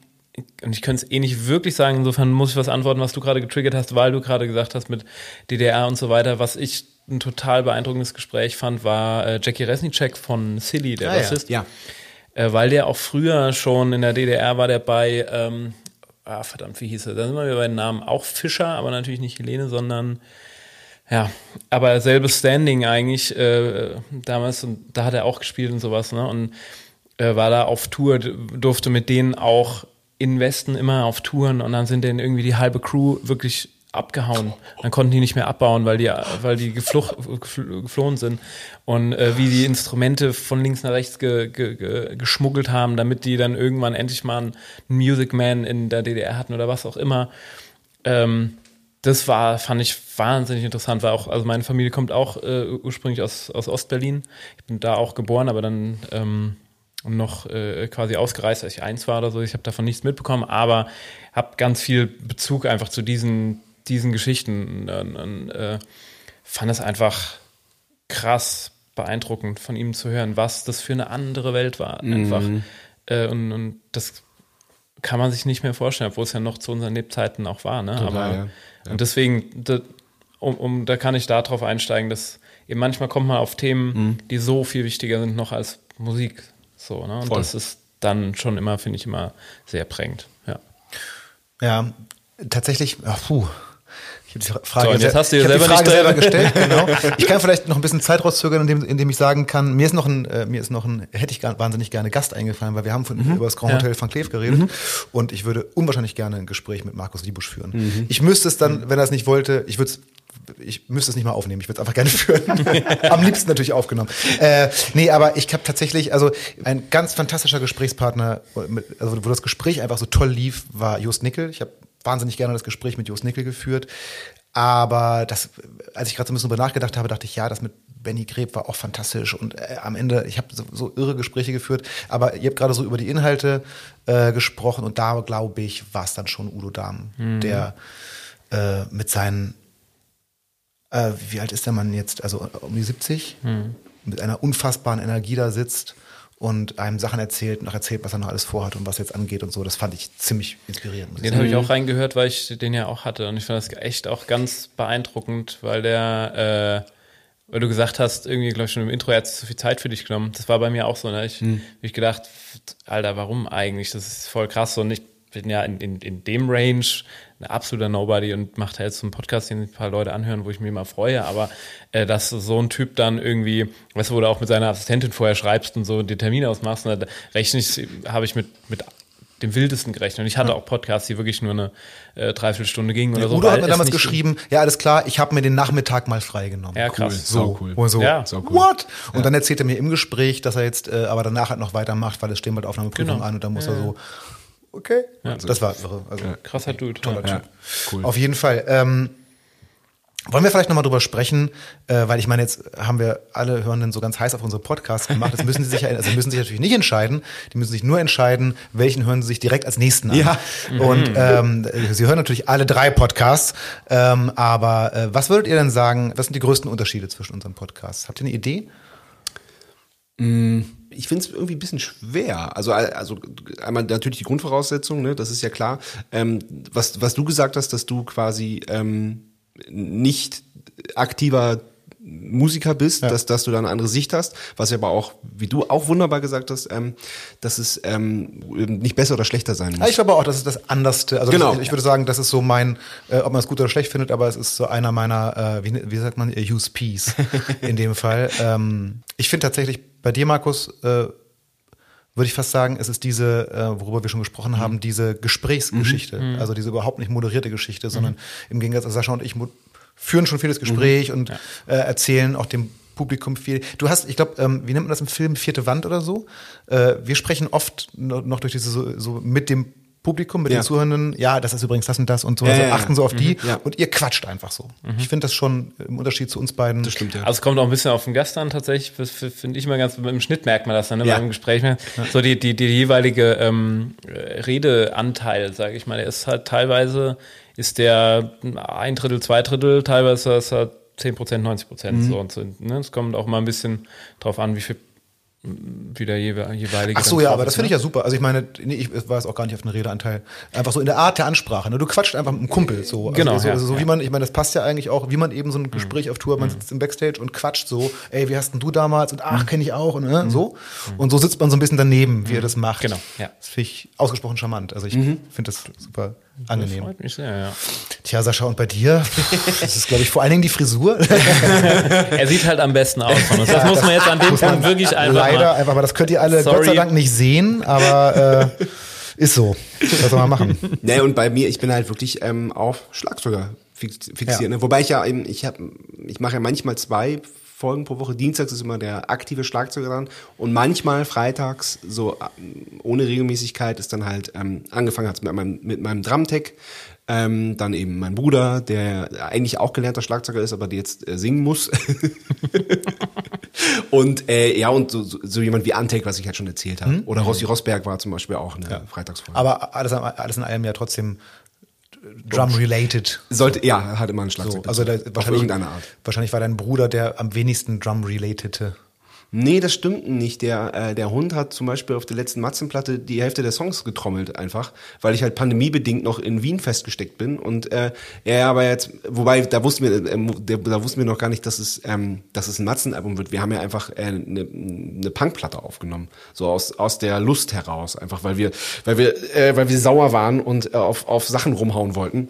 und ich könnte es eh nicht wirklich sagen, insofern muss ich was antworten, was du gerade getriggert hast, weil du gerade gesagt hast mit DDR und so weiter. Was ich ein total beeindruckendes Gespräch fand, war äh, Jackie Resnicek von Silly, der Ah, ja. Bassist. Ja. Äh, weil der auch früher schon in der DDR war, der bei, ähm, ah, verdammt, wie hieß er? Da sind wir bei den Namen. Auch Fischer, aber natürlich nicht Helene, sondern ja, aber selbes Standing eigentlich äh, damals und da hat er auch gespielt und sowas, ne? Und äh, war da auf Tour, durfte mit denen auch in Westen immer auf Touren und dann sind denen irgendwie die halbe Crew wirklich abgehauen. Dann konnten die nicht mehr abbauen, weil die, weil die geflucht, gefl- geflohen sind. Und äh, wie die Instrumente von links nach rechts ge, ge, ge, geschmuggelt haben, damit die dann irgendwann endlich mal einen Music Man in der DDR hatten oder was auch immer. Ähm, das war, fand ich wahnsinnig interessant, weil auch, also meine Familie kommt auch äh, ursprünglich aus, aus Ostberlin. Ich bin da auch geboren, aber dann ähm, noch äh, quasi ausgereist, als ich eins war oder so. Ich habe davon nichts mitbekommen, aber habe ganz viel Bezug einfach zu diesen, diesen Geschichten. Und, und, äh, fand es einfach krass beeindruckend von ihm zu hören, was das für eine andere Welt war. Einfach. Äh, und, und das kann man sich nicht mehr vorstellen, obwohl es ja noch zu unseren Lebzeiten auch war. Ne? Total, Aber, ja. Ja. Und deswegen, da, um, um, da kann ich da drauf einsteigen, dass eben manchmal kommt man auf Themen, Mhm. die so viel wichtiger sind noch als Musik. So, ne? Und Voll. das ist dann schon immer, finde ich, immer sehr prägend. Ja. Ja, tatsächlich, ach, puh. Die Frage, So, jetzt hast du dir selber nicht selber gestellt, genau. Ich kann vielleicht noch ein bisschen Zeit rauszögern, indem, indem ich sagen kann, mir ist noch ein, äh, mir ist noch ein, hätte ich gar, wahnsinnig gerne Gast eingefallen, weil wir haben von, über das Grand Ja. Hotel Van Cleef geredet und ich würde unwahrscheinlich gerne ein Gespräch mit Markus Liebusch führen. Ich müsste es dann, wenn er es nicht wollte, ich würde es ich müsste es nicht mal aufnehmen, ich würde es einfach gerne führen. Am liebsten natürlich aufgenommen. Äh, nee, aber ich habe tatsächlich, also ein ganz fantastischer Gesprächspartner, mit, also wo das Gespräch einfach so toll lief, war Just Nickel. Ich habe wahnsinnig gerne das Gespräch mit Just Nickel geführt. Aber das, als ich gerade so ein bisschen drüber nachgedacht habe, dachte ich, ja, das mit Benny Greb war auch fantastisch. Und äh, am Ende, ich habe so, so irre Gespräche geführt, aber ihr habt gerade so über die Inhalte äh, gesprochen und da, glaube ich, war es dann schon Udo Dahm, der äh, mit seinen äh, wie alt ist der Mann jetzt? Also um die 70? Mit einer unfassbaren Energie da sitzt und einem Sachen erzählt, noch erzählt, was er noch alles vorhat und was jetzt angeht und so. Das fand ich ziemlich inspirierend. Den habe ich auch reingehört, weil ich den ja auch hatte. Und ich fand das echt auch ganz beeindruckend, weil der, äh, weil du gesagt hast, irgendwie, glaube ich, schon im Intro, er hat so viel Zeit für dich genommen. Das war bei mir auch so. Ne? Ich Hm. hab ich gedacht, Alter, warum eigentlich? Das ist voll krass. Und ich bin ja in, in, in dem Range ein absoluter Nobody und mache da jetzt so einen Podcast, den ein paar Leute anhören, wo ich mich immer freue. Aber äh, dass so ein Typ dann irgendwie, weißt du, wo du auch mit seiner Assistentin vorher schreibst und so die Termine ausmachst, und da rechne ich, habe ich mit, mit dem wildesten gerechnet. Und ich hatte auch Podcasts, die wirklich nur eine äh, Dreiviertelstunde gingen oder so. Udo hat mir damals geschrieben, ja, alles klar, ich habe mir den Nachmittag mal freigenommen. Ja, krass. So, Sau cool. Und so, Ja. Sau cool. what? Und dann erzählt er mir im Gespräch, dass er jetzt äh, aber danach halt noch weitermacht, weil es stehen bald Aufnahmeprüfungen Genau. an und dann muss er so, okay. Das war irre. Also, Krasser Dude. toller Ja, Typ. cool. Auf jeden Fall. Ähm, wollen wir vielleicht nochmal drüber sprechen, äh, weil ich meine, jetzt haben wir alle Hörenden so ganz heiß auf unsere Podcasts gemacht. Jetzt müssen sie sich ja, also sie müssen sich natürlich nicht entscheiden. Die müssen sich nur entscheiden, welchen hören sie sich direkt als nächsten an. Ja. Und ähm, sie hören natürlich alle drei Podcasts. Ähm, aber äh, was würdet ihr denn sagen, was sind die größten Unterschiede zwischen unseren Podcasts? Habt ihr eine Idee? Ich finde es irgendwie ein bisschen schwer. Also, also einmal natürlich die Grundvoraussetzung, ne, das ist ja klar. Ähm, was, was du gesagt hast, dass du quasi ähm, nicht aktiver Musiker bist, dass, dass du da eine andere Sicht hast, was ja aber auch, wie du auch wunderbar gesagt hast, ähm, dass es ähm, nicht besser oder schlechter sein Ja, muss. ich glaube auch, das ist das Anderste. Also Genau. das, ich würde sagen, das ist so mein, äh, ob man es gut oder schlecht findet, aber es ist so einer meiner, äh, wie, wie sagt man, USPs in dem Fall. Ähm, ich finde tatsächlich bei dir, Markus, äh, würde ich fast sagen, es ist diese, äh, worüber wir schon gesprochen haben, diese Gesprächsgeschichte. Also diese überhaupt nicht moderierte Geschichte, sondern im Gegensatz, Sascha und ich führen schon vieles Gespräch und äh, erzählen auch dem Publikum viel. Du hast, ich glaube, ähm, wie nennt man das im Film, vierte Wand oder so? Äh, wir sprechen oft no- noch durch diese so, so mit dem Publikum, mit Ja. den Zuhörenden, ja, das ist übrigens das und das und so, Ja, also ja, ja. achten so auf die Ja. und ihr quatscht einfach so. Ich finde das schon im Unterschied zu uns beiden. Das stimmt, ja. Also es kommt auch ein bisschen auf den Gast an tatsächlich. Finde ich immer ganz, im Schnitt merkt man das dann, ne, Ja. beim Gespräch. mehr. So die, die, die jeweilige ähm, äh, Redeanteil, sage ich mal, der ist halt teilweise, ist der ein Drittel, zwei Drittel, teilweise ist er 10 Prozent, 90 Prozent. Mhm. So und so, ne? Es kommt auch mal ein bisschen drauf an, wie viel wie der jewe- jeweilige. Ach so, ja, aber das finde ich ne? ja super. Also ich meine, nee, ich weiß auch gar nicht auf den Redeanteil. Einfach so in der Art der Ansprache. Ne? Du quatscht einfach mit einem Kumpel so. Also Genau, So, ja, also so ja. wie man, ich meine, das passt ja eigentlich auch, wie man eben so ein Gespräch auf Tour, man sitzt im Backstage und quatscht so, ey, wie hast denn du damals? Und ach, kenne ich auch und ne? so. Und so sitzt man so ein bisschen daneben, wie er das macht. Genau, ja. Das finde ich ausgesprochen charmant. Also ich finde das super angenehm. Freut mich sehr, ja. Tja, Sascha, und bei dir? Das ist, glaube ich, vor allen Dingen die Frisur. Er sieht halt am besten aus von uns. Das muss man jetzt an dem Punkt wirklich einfach Leider, mal. einfach, aber das könnt ihr alle Sorry. Gott sei Dank nicht sehen, aber äh, ist so. Was soll man machen? Nee, und bei mir, ich bin halt wirklich ähm, auf Schlagzeuger fix- fixiert. Ja. Ne? Wobei ich ja eben, ich habe, ich mache ja manchmal zwei Folgen pro Woche. Dienstags ist immer der aktive Schlagzeuger dran und manchmal freitags so ähm, ohne Regelmäßigkeit ist dann halt ähm, angefangen hat mit meinem mit meinem Drumtech. Ähm, dann eben mein Bruder, der eigentlich auch gelernter Schlagzeuger ist, aber der jetzt äh, singen muss. und äh, ja, und so, so, jemand wie Antec, was ich halt schon erzählt habe. Oder Rossi Rosberg war zum Beispiel auch eine Freitagsfolge. Aber alles, alles in allem ja trotzdem Drum-related. Sollte, ja, hatte immer ein So, Schlagzeug. also da, dazu. auf wahrscheinlich, irgendeine Art. wahrscheinlich war dein Bruder der am wenigsten Drum-relatete. Nee, das stimmt nicht. Der, äh, der Hund hat zum Beispiel auf der letzten Matzenplatte die Hälfte der Songs getrommelt einfach, weil ich halt pandemiebedingt noch in Wien festgesteckt bin und äh, er aber jetzt, wobei da wussten wir, äh, der, da wussten wir noch gar nicht, dass es, ähm, dass es ein Matzenalbum wird. Wir haben ja einfach äh, eine, eine Punkplatte aufgenommen, so aus aus der Lust heraus, einfach weil wir, weil wir, äh, weil wir sauer waren und äh, auf auf Sachen rumhauen wollten.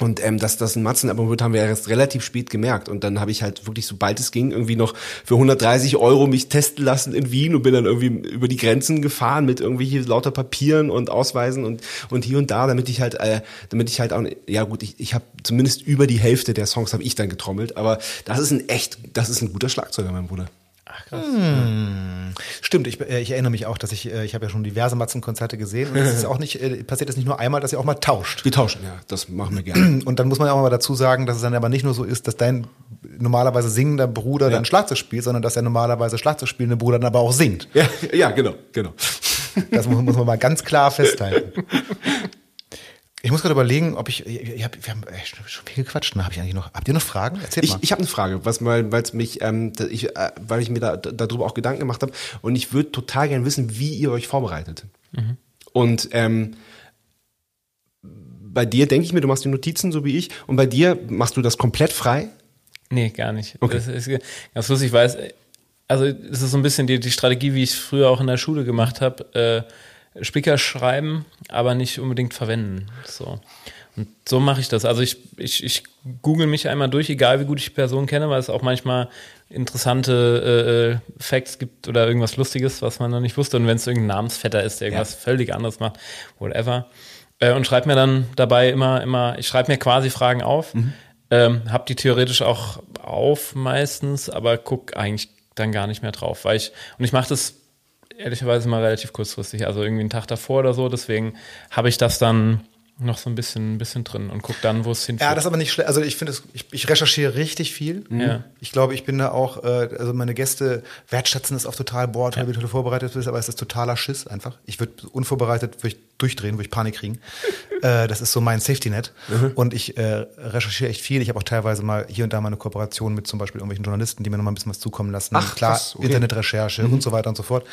Und ähm, dass das ein Matzenalbum wird, haben wir erst relativ spät gemerkt. Und dann habe ich halt wirklich, sobald es ging, irgendwie noch für 130 Euro mich testen lassen in Wien und bin dann irgendwie über die Grenzen gefahren mit irgendwie lauter Papieren und Ausweisen und, und hier und da, damit ich halt, äh, damit ich halt auch, ja gut, ich, ich habe zumindest über die Hälfte der Songs habe ich dann getrommelt. Aber das ist ein echt, das ist ein guter Schlagzeuger, mein Bruder. Krass. Stimmt, ich, äh, ich erinnere mich auch, dass ich, äh, ich habe ja schon diverse Matzenkonzerte gesehen und es ist auch nicht, äh, passiert es nicht nur einmal, dass ihr auch mal tauscht. Wir tauschen, ja, das machen wir gerne. Und dann muss man ja auch mal dazu sagen, dass es dann aber nicht nur so ist, dass dein normalerweise singender Bruder dann Schlagzeug spielt, sondern dass der normalerweise Schlagzeug spielende Bruder dann aber auch singt. ja, ja, genau, genau. Das muss, muss man mal ganz klar festhalten. Ich muss gerade überlegen, ob ich, ich hab, wir haben echt schon viel gequatscht. Ne? Hab ich eigentlich noch, habt ihr noch Fragen? Erzählt Ich, mal. ich habe eine Frage, was mal, weil es mich, ähm, ich, äh, weil ich mir da, da- darüber auch Gedanken gemacht habe und ich würde total gerne wissen, wie ihr euch vorbereitet. Und ähm, bei dir denke ich mir, du machst die Notizen so wie ich und bei dir machst du das komplett frei. Nee, gar nicht. Okay. Das ist ganz lustig, ich weiß, also es ist so ein bisschen die, die Strategie, wie ich es früher auch in der Schule gemacht habe, äh, Spicker schreiben, aber nicht unbedingt verwenden. So. Und so mache ich das. Also ich, ich, ich google mich einmal durch, egal wie gut ich die Person kenne, weil es auch manchmal interessante äh, äh, Facts gibt oder irgendwas Lustiges, was man noch nicht wusste. Und wenn es irgendein Namensvetter ist, der irgendwas völlig anderes macht, whatever. Äh, und schreibe mir dann dabei immer, immer, ich schreibe mir quasi Fragen auf, ähm, hab die theoretisch auch auf meistens, aber guck eigentlich dann gar nicht mehr drauf, weil ich, und ich mache das ehrlicherweise mal relativ kurzfristig, also irgendwie einen Tag davor oder so, deswegen habe ich das dann noch so ein bisschen, ein bisschen drin und guck dann, wo es hinführt. Ja, das ist aber nicht schlecht. Also ich finde, es- ich, ich recherchiere richtig viel. Ja. Ich glaube, ich bin da auch, äh, also meine Gäste wertschätzen es auf total, boah, toll, wie du vorbereitet bist, aber es ist totaler Schiss einfach. Ich würde unvorbereitet würde ich durchdrehen, würde ich Panik kriegen. äh, das ist so mein Safety-Net. Und ich äh, recherchiere echt viel. Ich habe auch teilweise mal hier und da mal eine Kooperation mit zum Beispiel irgendwelchen Journalisten, die mir noch mal ein bisschen was zukommen lassen. Ach, Klar, okay. Internetrecherche und so weiter und so fort.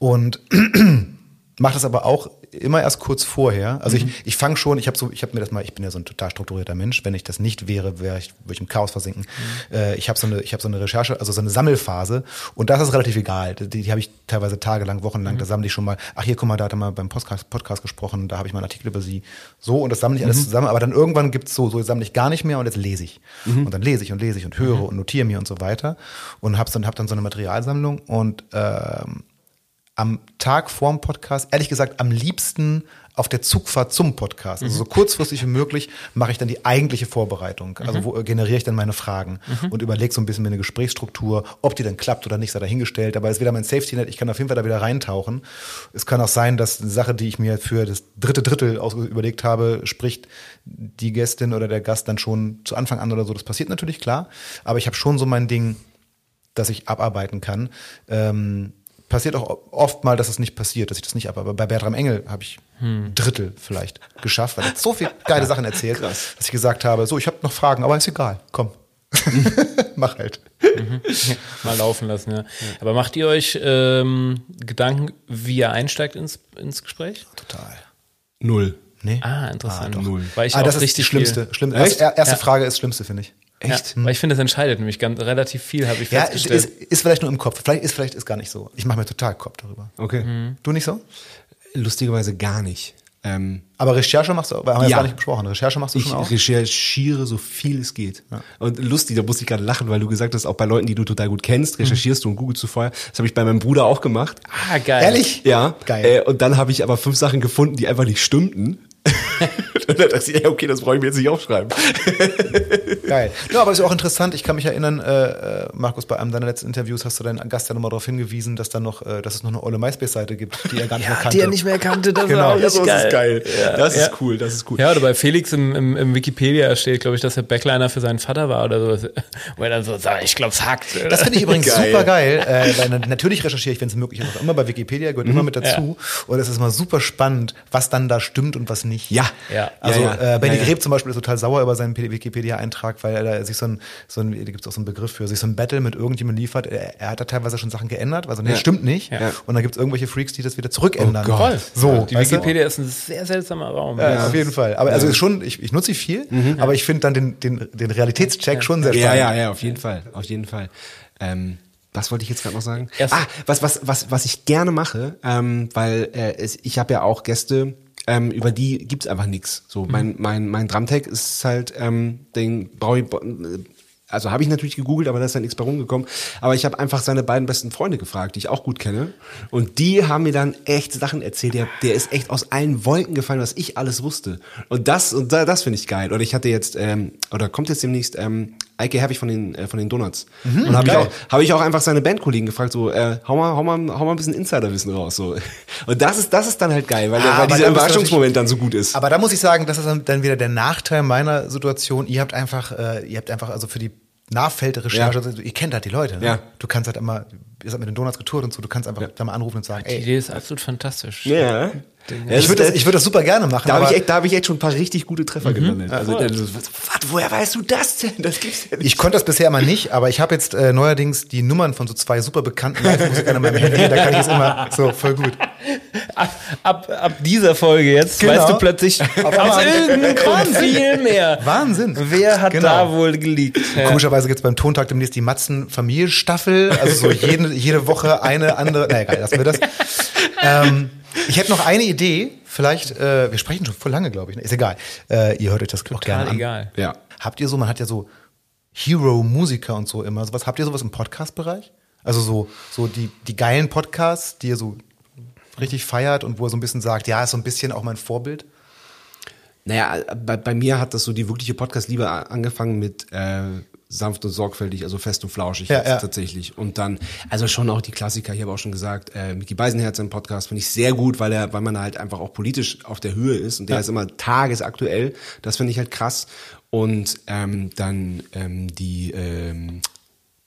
Und mache das aber auch immer erst kurz vorher. Also ich, ich fange schon, ich habe so, ich habe mir das mal, ich bin ja so ein total strukturierter Mensch. Wenn ich das nicht wäre, wäre ich, würde ich im Chaos versinken. Äh, ich habe so eine, ich habe so eine Recherche, also so eine Sammelphase und das ist relativ egal. Die, die habe ich teilweise tagelang, wochenlang. Da sammle ich schon mal. Ach hier, guck mal, da hat er mal beim Podcast, Podcast gesprochen. Da habe ich mal einen Artikel über sie. So und das sammle ich alles zusammen. Aber dann irgendwann gibt's so, so sammle ich gar nicht mehr und jetzt lese ich und dann lese ich und lese ich und höre und notiere mir und so weiter und habe dann, hab dann so eine Materialsammlung und ähm, am Tag vorm Podcast, ehrlich gesagt, am liebsten auf der Zugfahrt zum Podcast. Also so kurzfristig wie möglich mache ich dann die eigentliche Vorbereitung. Also wo äh, generiere ich dann meine Fragen und überlege so ein bisschen mir eine Gesprächsstruktur, ob die dann klappt oder nicht, sei dahingestellt. Aber es ist wieder mein Safety-Net, ich kann auf jeden Fall da wieder reintauchen. Es kann auch sein, dass eine Sache, die ich mir für das dritte Drittel aus überlegt habe, spricht die Gästin oder der Gast dann schon zu Anfang an oder so. Das passiert natürlich, klar. Aber ich habe schon so mein Ding, dass ich abarbeiten kann. Ähm, passiert auch oft mal, dass es nicht passiert, dass ich das nicht abarbeite. Aber bei Bertram Engel habe ich ein Drittel vielleicht geschafft, weil er so viel geile Sachen erzählt, dass ich gesagt habe, so, ich habe noch Fragen, aber ist egal, komm. Mach halt. Mal laufen lassen, ja. Aber macht ihr euch ähm, Gedanken, wie ihr einsteigt ins, ins Gespräch? Total. Null. Nee? Ah, interessant. doch. Null. Weil ich ah, das ist richtig die schlimmste. Schlimm, erste, erste Ja. Frage ist das Schlimmste, finde ich. Echt? Ja, weil ich finde, das entscheidet nämlich ganz relativ viel, habe ich Ja, festgestellt. ist, ist vielleicht nur im Kopf. Vielleicht ist, vielleicht ist gar nicht so. Ich mache mir total Kopf darüber. Okay. Du nicht so? Lustigerweise gar nicht. Ähm, Aber Recherche machst du, wir haben jetzt Ja. gar nicht besprochen. Recherche machst du ich schon auch? recherchiere so viel es geht. Und lustig, da musste ich gerade lachen, weil du gesagt hast, auch bei Leuten, die du total gut kennst, recherchierst du und googelst du vorher. Das habe ich bei meinem Bruder auch gemacht. ah, geil. Ehrlich? Ja. Geil. Äh, und dann habe ich aber fünf Sachen gefunden, die einfach nicht stimmten. und dann dachte ich, ja, okay, das brauche ich mir jetzt nicht aufschreiben. Geil. Ja, aber es ist auch interessant. Ich kann mich erinnern, äh, äh, Markus, bei einem deiner letzten Interviews hast du deinen Gast ja nochmal darauf hingewiesen, dass da noch, äh, dass es noch eine Olle MySpace-Seite gibt, die er gar nicht mehr kannte. mehr kannte. Das Genau. war auch Ja, richtig das ist geil. Ja, das ja. ist cool, das ist cool. Ja, oder bei Felix im, im, im Wikipedia steht, glaube ich, dass er Backliner für seinen Vater war oder so. Wo er dann so sagt, ich glaube, es hackt. Das finde ich übrigens Geil. super geil, äh, weil na- natürlich recherchiere ich, wenn es möglich ist, auch immer bei Wikipedia, gehört immer mit dazu. Und es ist immer super spannend, was dann da stimmt und was nicht. Ja, Ja. Ja. Also Ja, ja. Äh, Benny Ja, ja. Greb zum Beispiel ist total sauer über seinen Wikipedia-Eintrag, weil er sich so ein, so ein, da gibt es auch so einen Begriff für, sich so ein Battle mit irgendjemandem liefert. Er, er hat da teilweise schon Sachen geändert, also nee, Ja. stimmt nicht. Ja. Und dann gibt es irgendwelche Freaks, die das wieder zurückändern. Oh Gott. So, Die weißt du? Wikipedia ist ein sehr seltsamer Raum. Ja, auf jeden Fall. Aber also ist schon, ich, ich nutze sie viel, aber ich finde dann den, den, den Realitätscheck schon sehr Ja, spannend. ja, ja, auf jeden Fall, auf jeden Fall. Ähm, was wollte ich jetzt gerade noch sagen? Erst- ah, was, was, was, was ich gerne mache, ähm, weil äh, es, ich habe ja auch Gäste, ähm, über die gibt's einfach nichts. So, mein, mein, mein Drumtech ist halt, ähm, den brauche ich, also habe ich natürlich gegoogelt, aber da ist dann nichts bei rumgekommen. Aber ich habe einfach seine beiden besten Freunde gefragt, die ich auch gut kenne. Und die haben mir dann echt Sachen erzählt. Der, der ist echt aus allen Wolken gefallen, was ich alles wusste. Und das, und da, das finde ich geil. Oder ich hatte jetzt, ähm, oder kommt jetzt demnächst, ähm, Eike Herbig von den, äh, von den Donuts. und habe ich, auch- hab ich auch einfach seine Bandkollegen gefragt, so, äh, hau mal, hau mal, hau mal ein bisschen Insiderwissen raus. So. Und das ist, das ist dann halt geil, weil, Ah, weil dieser Überraschungsmoment dann so gut ist. Aber da muss ich sagen, das ist dann- dann wieder der Nachteil meiner Situation. Ihr habt einfach, äh, ihr habt einfach also für die Nachfeldrecherche, Ja. ihr kennt halt die Leute. Ne? Ja. Du kannst halt immer, ihr seid mit den Donuts getourt und so, du kannst einfach da mal anrufen und sagen, Die ey, Idee ist absolut fantastisch. ja. Ich würde das, ich würd das super gerne machen. Da habe ich, echt- da hab ich echt schon ein paar richtig gute Treffer Mhm. gelandet. Also, dann so, was, was, woher weißt du das denn? Das gibt's ja nicht. ich konnte das bisher immer nicht, aber ich habe jetzt äh, neuerdings die Nummern von so zwei super bekannten Live-Musikern in meinem Handy. Da kann ich es immer so voll gut. Ab, ab, ab dieser Folge jetzt Genau. weißt du plötzlich aus einmal- irgendeinem Grund viel mehr. Wahnsinn. Wer hat Genau. da wohl geleakt? Ja. Komischerweise gibt's beim Tontag demnächst die Matzen-Familienstaffel. Also so jede, jede Woche eine andere. Na egal, lassen wir das. Ähm, ich hätte noch eine Idee. Vielleicht, äh, wir sprechen schon voll lange, glaube ich. ne? Ist egal. Äh, ihr hört euch das auch gerne Total an. egal. Ja. Habt ihr so, man hat ja so Hero-Musiker und so immer sowas. Habt ihr sowas im Podcast-Bereich? Also so, so die, die geilen Podcasts, die ihr so richtig feiert und wo er so ein bisschen sagt, ja, ist so ein bisschen auch mein Vorbild. Naja, bei, bei mir hat das so die wirkliche Podcast-Liebe angefangen mit äh, sanft und sorgfältig, also fest und flauschig Ja, jetzt ja. tatsächlich. Und dann, also schon auch die Klassiker, ich habe auch schon gesagt, äh, Micky Beisenherz im Podcast finde ich sehr gut, weil er, weil man halt einfach auch politisch auf der Höhe ist und der ist immer tagesaktuell. Das finde ich halt krass. Und ähm, dann ähm, die ähm,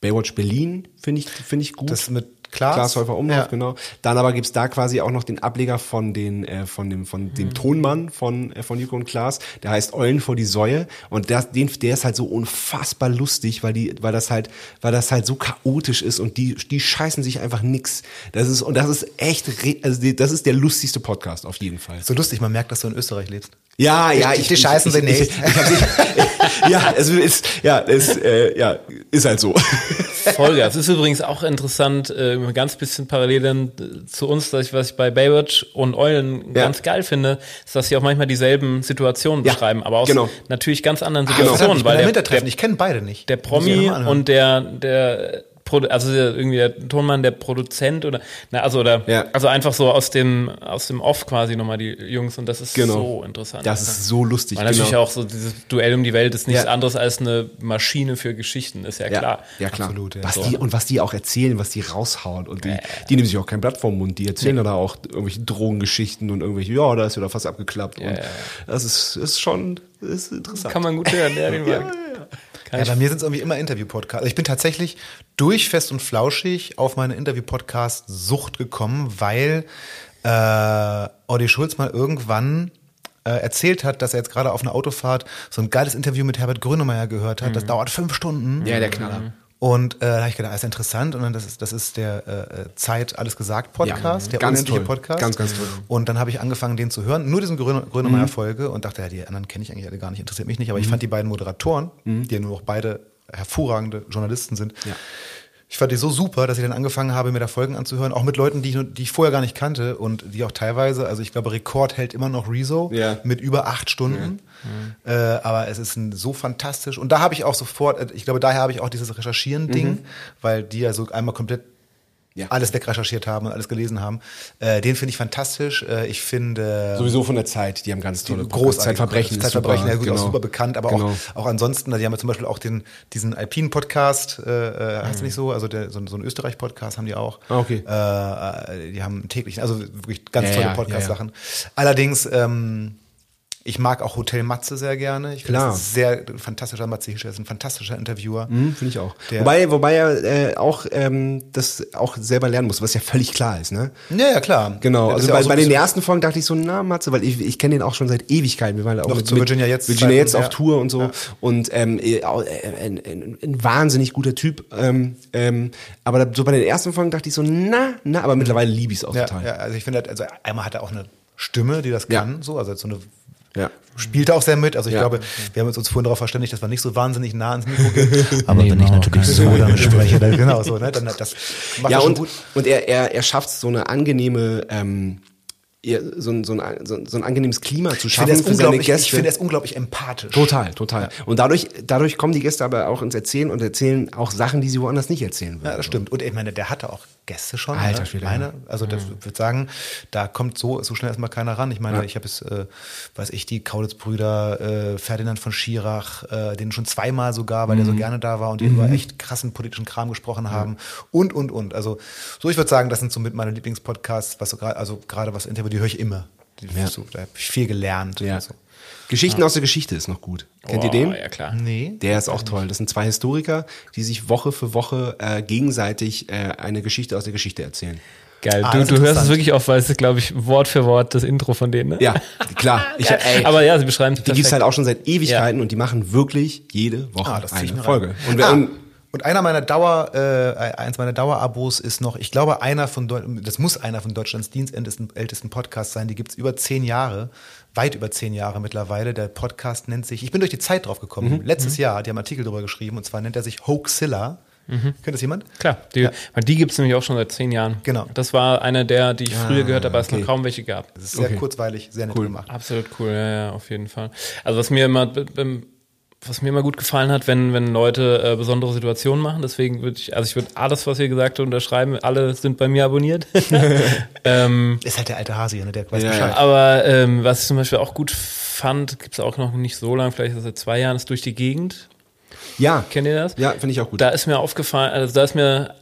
Baywatch Berlin finde ich, finde ich gut. Das mit Klaas? Klaas Häufer Umlauf, Ja. genau. Dann aber gibt's da quasi auch noch den Ableger von den äh, von dem von Mhm. dem Tonmann von äh, von Joko und Klaas, der heißt Eulen vor die Säue und der den der ist halt so unfassbar lustig, weil die weil das halt weil das halt so chaotisch ist und die die scheißen sich einfach nix. Das ist und das ist echt also die, das ist der lustigste Podcast auf jeden Fall. So lustig, man merkt, dass du in Österreich lebst. Ja, ja, Die- die scheißen sie nicht. Ich, ich, ja, es ist ja, es äh, ja, ist halt so. Vollgas. ist übrigens auch interessant, äh, ein ganz bisschen parallel dann äh, zu uns, dass ich, was ich bei Baywatch und Eulen Ja. ganz geil finde, ist, dass sie auch manchmal dieselben Situationen Ja, beschreiben, aber aus genau. natürlich ganz anderen Situationen, ich bin weil am der, der, ich kenne beide nicht. der ich Promi und der, der also der, irgendwie der Tonmann, der Produzent oder na, also oder Ja. also einfach so aus dem aus dem Off quasi nochmal die Jungs und das ist Genau. so interessant. Das ist so lustig. Weil natürlich genau. auch so dieses Duell um die Welt ist nichts Ja. anderes als eine Maschine für Geschichten, ist ja, Ja, klar. ja klar. Absolut, ja. Was So. die, und was die auch erzählen, was die raushauen. Und die, die nehmen sich auch kein Blatt vom Mund. Die erzählen dann auch irgendwelche Drogengeschichten und irgendwelche, ja, da ist wieder fast abgeklappt. und das ist, ist schon ist interessant. Kann man gut hören, ja, den mag. Kann Ja, bei mir sind es irgendwie immer Interview-Podcasts. Ich bin tatsächlich durch Fest und Flauschig auf meine Interview-Podcast-Sucht gekommen, weil äh, Olli Schulz mal irgendwann äh, erzählt hat, dass er jetzt gerade auf einer Autofahrt so ein geiles Interview mit Herbert Grönemeyer gehört hat. Das dauert fünf Stunden. ja, der Knaller. Und äh, da habe ich gedacht, das ist interessant. Und dann das ist, das ist der äh, Zeit alles gesagt Podcast, Ja, der ganz unendliche toll. Podcast. Ganz, ganz toll. Und dann habe ich angefangen, den zu hören, nur diesen Gröne, Grönemeyer-Folge und dachte, ja, die anderen kenne ich eigentlich alle gar nicht, interessiert mich nicht. Aber ich fand die beiden Moderatoren, die ja nur noch beide hervorragende Journalisten sind, Ja. Ich fand die so super, dass ich dann angefangen habe, mir da Folgen anzuhören, auch mit Leuten, die ich, die ich vorher gar nicht kannte und die auch teilweise, also ich glaube, Rekord hält immer noch Rezo Ja. mit über acht Stunden. Äh, aber es ist ein, so fantastisch. Und da habe ich auch sofort, äh, ich glaube, daher habe ich auch dieses Recherchieren-Ding, weil die ja so einmal komplett Ja. alles wegrecherchiert haben und alles gelesen haben. Äh, den finde ich fantastisch. Äh, ich finde Sowieso von der Zeit, die haben ganz tolle großartig. Zeitverbrechen ist Zeitverbrechen, super, ja gut, genau. auch super bekannt, aber Genau. auch, auch ansonsten, die haben ja zum Beispiel auch den, diesen Alpin-Podcast, äh, äh, heißt nicht so, also der, so, so ein Österreich-Podcast haben die auch. Ah, okay. Äh, äh, die haben täglich, also wirklich ganz Ja, tolle ja, Podcast-Sachen. Allerdings, ähm, Ich mag auch Hotel Matze sehr gerne. Ich finde Klar. das ist sehr fantastischer Matze Hischer ist ein fantastischer Interviewer. Hm, Finde ich auch. Der- wobei, wobei er äh, auch ähm, das auch selber lernen muss, was ja völlig klar ist, ne? Ja, ja, klar. Genau, also ja bei, auch so bei den ersten Folgen dachte ich so, na Matze, weil ich, ich kenne den auch schon seit Ewigkeiten. Wir waren auch Noch mit, zu Virginia jetzt Virginia jetzt auf ja. Tour und so. Und ähm, äh, auch, äh, ein, ein, wahnsinnig guter Typ. Ähm, ähm, aber da, so bei den ersten Folgen dachte ich so, na, na, aber mittlerweile liebe ich es auch Ja, total. ja, also ich finde, also einmal hat er auch eine Stimme, die das Ja. kann, so, also so eine Ja. spielt er auch sehr mit. Also ich Ja. glaube, wir haben uns vorhin darauf verständigt, dass wir nicht so wahnsinnig nah ans Mikro gehen. Aber Nee, wenn ich natürlich so damit spreche, dann genau so, ne? Dann das macht ja, schon und, gut. und er, er, er schafft so eine angenehme, ähm, so, ein, so, ein, so, ein, so ein angenehmes Klima zu Ich schaffen ist für seine Gäste. ich finde, ist unglaublich empathisch. Total, total. Und dadurch, dadurch kommen die Gäste aber auch ins Erzählen und erzählen auch Sachen, die sie woanders nicht erzählen würden. Ja, das stimmt. Und ich meine, der hatte auch Gäste schon. Alter ne? Schwede, meine, also das würde sagen, da kommt so, so schnell erstmal keiner ran. Ich meine, Ja. ich habe es, äh, weiß ich, die Kaulitz-Brüder, äh, Ferdinand von Schirach, äh, den schon zweimal sogar, weil der Mhm. so gerne da war und die über echt krassen politischen Kram gesprochen haben. Und, und, und. Also, so ich würde sagen, das sind so mit meine Lieblingspodcasts, was so gerade, also gerade was Interview, die höre ich immer. Die, Ja. so, da habe ich viel gelernt. Ja. So. Geschichten aus der Geschichte ist noch gut. Kennt ihr Oh, den? Ja, klar. Nee. Der ist auch toll. Das sind zwei Historiker, die sich Woche für Woche äh, gegenseitig äh, eine Geschichte aus der Geschichte erzählen. Geil. Ah, du, du hörst es wirklich auf, weil es ist, glaube ich, Wort für Wort das Intro von denen, ne? Ja, klar. Ich, ey, Aber ja, sie beschreiben es die gibt's halt auch schon seit Ewigkeiten und die machen wirklich jede Woche Ah, eine Folge. Und, wir, ah, und und einer meiner Dauer, äh, eins meiner Dauerabos ist noch, ich glaube, einer von Deu das muss einer von Deutschlands dienstältesten ältesten Podcasts sein. Die gibt's über zehn Jahre, weit über zehn Jahre mittlerweile. Der Podcast nennt sich, ich bin durch die Zeit drauf gekommen. Letztes Jahr, die haben einen Artikel darüber geschrieben, und zwar nennt er sich Hoaxilla. Kennt das jemand? Klar, die, weil die gibt es nämlich auch schon seit zehn Jahren. Genau. Das war eine der, die ich früher gehört habe, als es okay. noch kaum welche gab. Das ist sehr Okay. kurzweilig, sehr nett Cool. gemacht. Absolut cool, ja, ja, auf jeden Fall. Also was mir immer, b- b- was mir immer gut gefallen hat, wenn, wenn Leute äh, besondere Situationen machen, deswegen würde ich, also ich würde alles, was ihr gesagt habt, unterschreiben, alle sind bei mir abonniert. ähm, Ist halt der alte Hase hier, ne? der weiß Ja, Bescheid. aber ähm, was ich zum Beispiel auch gut fand, gibt es auch noch nicht so lange, vielleicht seit zwei Jahren, ist durch die Gegend. ja, Kennt ihr das? ja, finde ich auch gut. Da ist mir aufgefallen, also da ist mir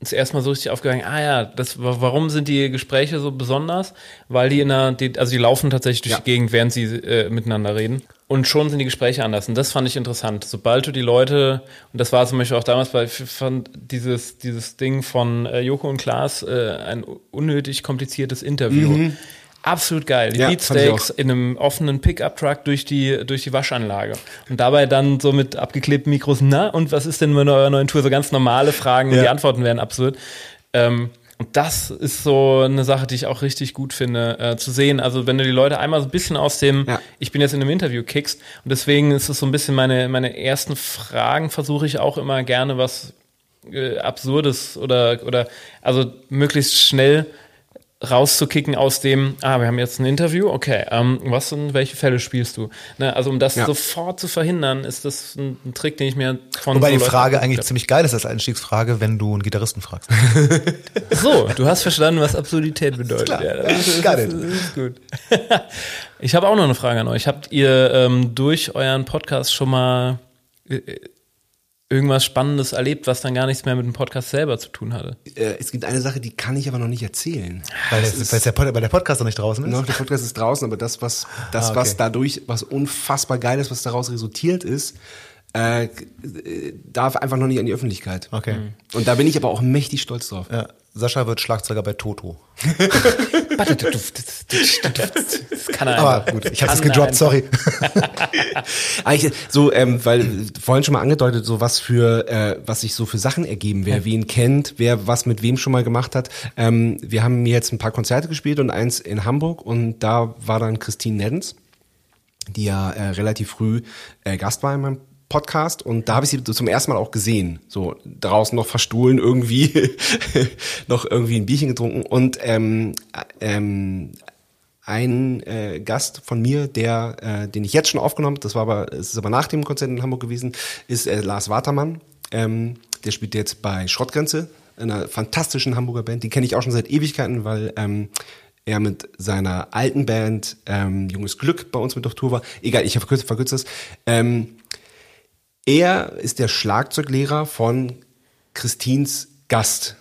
das erste Mal so richtig aufgegangen, ah ja, das, wa- warum sind die Gespräche so besonders? Weil die in der, die, also die laufen tatsächlich durch Ja. die Gegend, während sie äh, miteinander reden. Und schon sind die Gespräche anders. Und das fand ich interessant. Sobald du die Leute, und das war zum Beispiel auch damals bei, ich fand dieses, dieses Ding von äh, Joko und Klaas, äh, ein unnötig kompliziertes Interview. Absolut geil. Die Mhm. Ja, Beatsteaks in einem offenen Pickup-Truck durch die, durch die Waschanlage. Und dabei dann so mit abgeklebten Mikros, na, und was ist denn mit eurer neuen Tour? So ganz normale Fragen, Ja. die Antworten wären absurd. Ähm, und das ist so eine Sache, die ich auch richtig gut finde, äh, zu sehen. Also wenn du die Leute einmal so ein bisschen aus dem, Ja. ich bin jetzt in einem Interview kickst, und deswegen ist es so ein bisschen meine, meine ersten Fragen, versuche ich auch immer gerne was äh, Absurdes oder, oder also möglichst schnell rauszukicken aus dem, ah, wir haben jetzt ein Interview, okay, ähm, was und welche Fälle spielst du? Ne, also um das Ja. sofort zu verhindern, ist das ein, ein Trick, den ich mir von Wobei so die Frage eigentlich hab. ziemlich geil ist als Einstiegsfrage, wenn du einen Gitarristen fragst. So, du hast verstanden, was Absurdität bedeutet. klar. Ja, das, ist, das ist gut. Ich habe auch noch eine Frage an euch. Habt ihr ähm, durch euren Podcast schon mal äh, irgendwas Spannendes erlebt, was dann gar nichts mehr mit dem Podcast selber zu tun hatte? äh, es gibt eine Sache, die kann ich aber noch nicht erzählen. Weil, das, weil, der, Pod- weil der Podcast noch nicht draußen ist. Noch, der Podcast ist draußen, aber das, was, das, Ah, okay. was dadurch, was unfassbar geil ist, was daraus resultiert ist, äh, äh, darf einfach noch nicht an die Öffentlichkeit. Okay. Und da bin ich aber auch mächtig stolz drauf. Ja, Sascha wird Schlagzeuger bei Toto. Das kann er Aber gut, ich habe es gedroppt, sorry. Eigentlich so, ähm, weil vorhin schon mal angedeutet, so was für, äh, was sich so für Sachen ergeben, wer wen kennt, wer was mit wem schon mal gemacht hat. Ähm, wir haben mir jetzt ein paar Konzerte gespielt und eins in Hamburg und da war dann Christine Neddens, die ja äh, relativ früh äh, Gast war in meinem Podcast und da habe ich sie zum ersten Mal auch gesehen. So draußen noch verstohlen irgendwie, noch irgendwie ein Bierchen getrunken und ähm, äh, ähm, ein äh, Gast von mir, der, äh, den ich jetzt schon aufgenommen das war aber, es ist aber nach dem Konzert in Hamburg gewesen, ist äh, Lars Watermann. Ähm, der spielt jetzt bei Schrottgrenze, einer fantastischen Hamburger Band. Die kenne ich auch schon seit Ewigkeiten, weil ähm, er mit seiner alten Band ähm, Junges Glück bei uns mit auf Tour war. Egal, ich verkürze, verkürze das. Ähm, er ist der Schlagzeuglehrer von Christins Gast.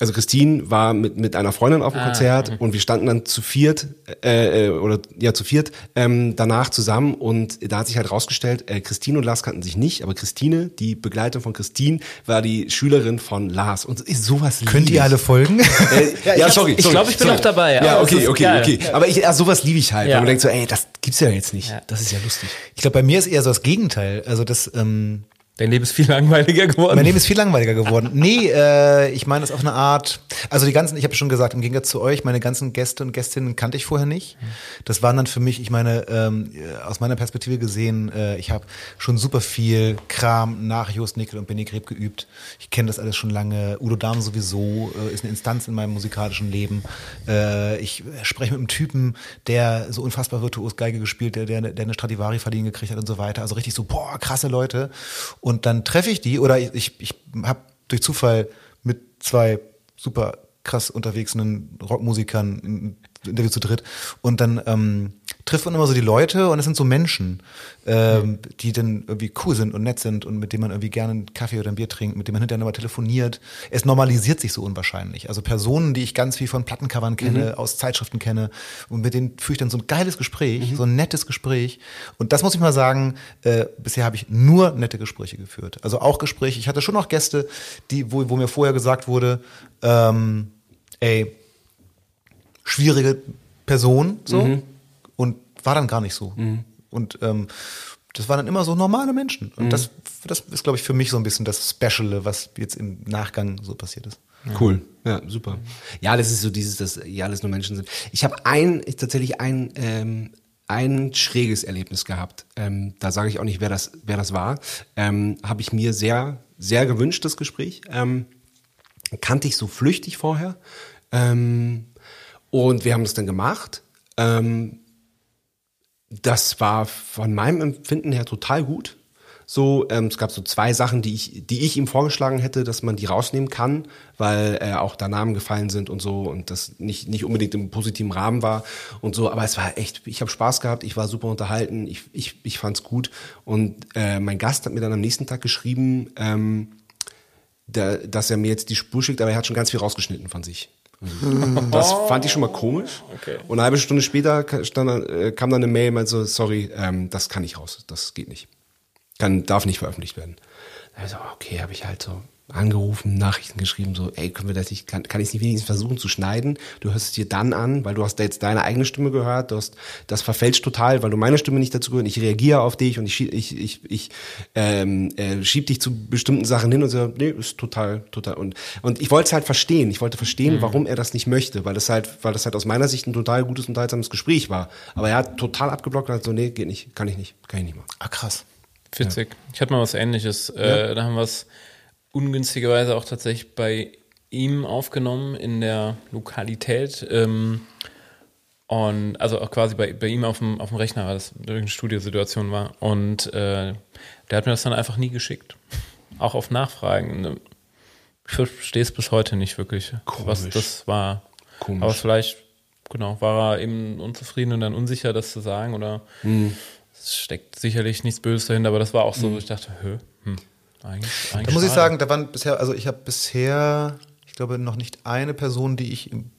Also Christine war mit, mit einer Freundin auf dem Ah, Konzert mhm. und wir standen dann zu viert, äh, äh, oder ja, zu viert ähm, danach zusammen und da hat sich halt rausgestellt, äh, Christine und Lars kannten sich nicht, aber Christine, die Begleitung von Christine, war die Schülerin von Lars. Und ist sowas lieb Könnt ich. ihr alle folgen? Äh, ja, sorry. ich sorry, glaub, ich bin sorry. noch dabei, Ja, okay, okay, geil. okay. Aber ich, ja, sowas liebe ich halt. Ja. weil man denkt so, ey, das gibt's ja jetzt nicht. Ja. Das ist ja lustig. Ich glaube, bei mir ist eher so das Gegenteil. Also das, ähm, Dein Leben ist viel langweiliger geworden. mein Leben ist viel langweiliger geworden. Nee, äh, ich meine das auf eine Art. Also die ganzen, ich habe schon gesagt, im Gegensatz zu euch, meine ganzen Gäste und Gästinnen kannte ich vorher nicht. Das waren dann für mich, ich meine, ähm, aus meiner Perspektive gesehen, äh, ich habe schon super viel Kram nach Jost Nickel und Benny Greb geübt. Ich kenne das alles schon lange. Udo Dahm sowieso äh, ist eine Instanz in meinem musikalischen Leben. Äh, ich spreche mit einem Typen, der so unfassbar virtuos Geige gespielt, der, der, der eine Stradivari verliehen gekriegt hat und so weiter. Also richtig so, boah, krasse Leute. Und dann treffe ich die oder ich, ich, habe durch Zufall mit zwei super krass unterwegsenen Rockmusikern ein Interview zu dritt. Und dann ähm, trifft man immer so die Leute und es sind so Menschen, ähm, die dann irgendwie cool sind und nett sind und mit denen man irgendwie gerne einen Kaffee oder ein Bier trinkt, mit denen man hinterher nochmal telefoniert. Es normalisiert sich so unwahrscheinlich. Also Personen, die ich ganz viel von Plattencovern kenne, aus Zeitschriften kenne und mit denen führe ich dann so ein geiles Gespräch, so ein nettes Gespräch. Und das muss ich mal sagen, äh, bisher habe ich nur nette Gespräche geführt. Also auch Gespräche. Ich hatte schon noch Gäste, die, wo, wo mir vorher gesagt wurde, ähm, ey, schwierige Person so und war dann gar nicht so. Und ähm, das waren dann immer so normale Menschen. Und das, das ist, glaube ich, für mich so ein bisschen das Speciale, was jetzt im Nachgang so passiert ist. Cool. Ja, super. Ja, das ist so dieses, dass ja alles nur Menschen sind. Ich habe ein, ich tatsächlich ein, ähm, ein schräges Erlebnis gehabt. Ähm, da sage ich auch nicht, wer das, wer das war. Ähm, habe ich mir sehr, sehr gewünscht, das Gespräch. Ähm, kannte ich so flüchtig vorher. Ähm, und wir haben das dann gemacht. Ähm, das war von meinem Empfinden her total gut. So, ähm, es gab so zwei Sachen, die ich, die ich ihm vorgeschlagen hätte, dass man die rausnehmen kann, weil äh, auch da Namen gefallen sind und so und das nicht nicht unbedingt im positiven Rahmen war und so. Aber es war echt, ich habe Spaß gehabt, ich war super unterhalten, ich ich ich fand's gut und äh, mein Gast hat mir dann am nächsten Tag geschrieben, ähm, der, dass er mir jetzt die Spur schickt, aber er hat schon ganz viel rausgeschnitten von sich. Das fand ich schon mal komisch. Okay. Und eine halbe Stunde später stand, äh, kam dann eine Mail, meinte so, sorry, ähm, das kann nicht raus, das geht nicht. Kann, darf nicht veröffentlicht werden. Also, okay, habe ich halt so angerufen, Nachrichten geschrieben, so, ey, können wir das nicht, kann, kann ich es nicht wenigstens versuchen zu schneiden? Du hörst es dir dann an, weil du hast da jetzt deine eigene Stimme gehört, du hast, das verfälscht total, weil du meine Stimme nicht dazu gehört, ich reagiere auf dich und ich, schieb- ich, ich, ich ähm, äh, schieb dich zu bestimmten Sachen hin und so, nee, ist total, total. Und, und ich wollte es halt verstehen, ich wollte verstehen, warum er das nicht möchte, weil das halt, weil das halt aus meiner Sicht ein total gutes, unterhaltsames Gespräch war. Aber er hat total abgeblockt und hat so, nee, geht nicht, kann ich nicht, kann ich nicht machen. Ah, krass. Witzig. Ich hatte mal was ähnliches. Äh, da haben wir es ungünstigerweise auch tatsächlich bei ihm aufgenommen in der Lokalität. Ähm, und also auch quasi bei, bei ihm auf dem, auf dem Rechner, weil das eine Studiosituation war. Und äh, der hat mir das dann einfach nie geschickt. Auch auf Nachfragen. Ich verstehe es bis heute nicht wirklich, was Komisch. das war. Komisch. Aber vielleicht, genau, war er eben unzufrieden und dann unsicher, das zu sagen oder Hm. es steckt sicherlich nichts Böses dahinter, aber das war auch so, wo ich dachte, hö, hm, eigentlich, eigentlich Da muss ich schade. sagen, da waren bisher, also ich habe bisher, ich glaube, noch nicht eine Person, die ich im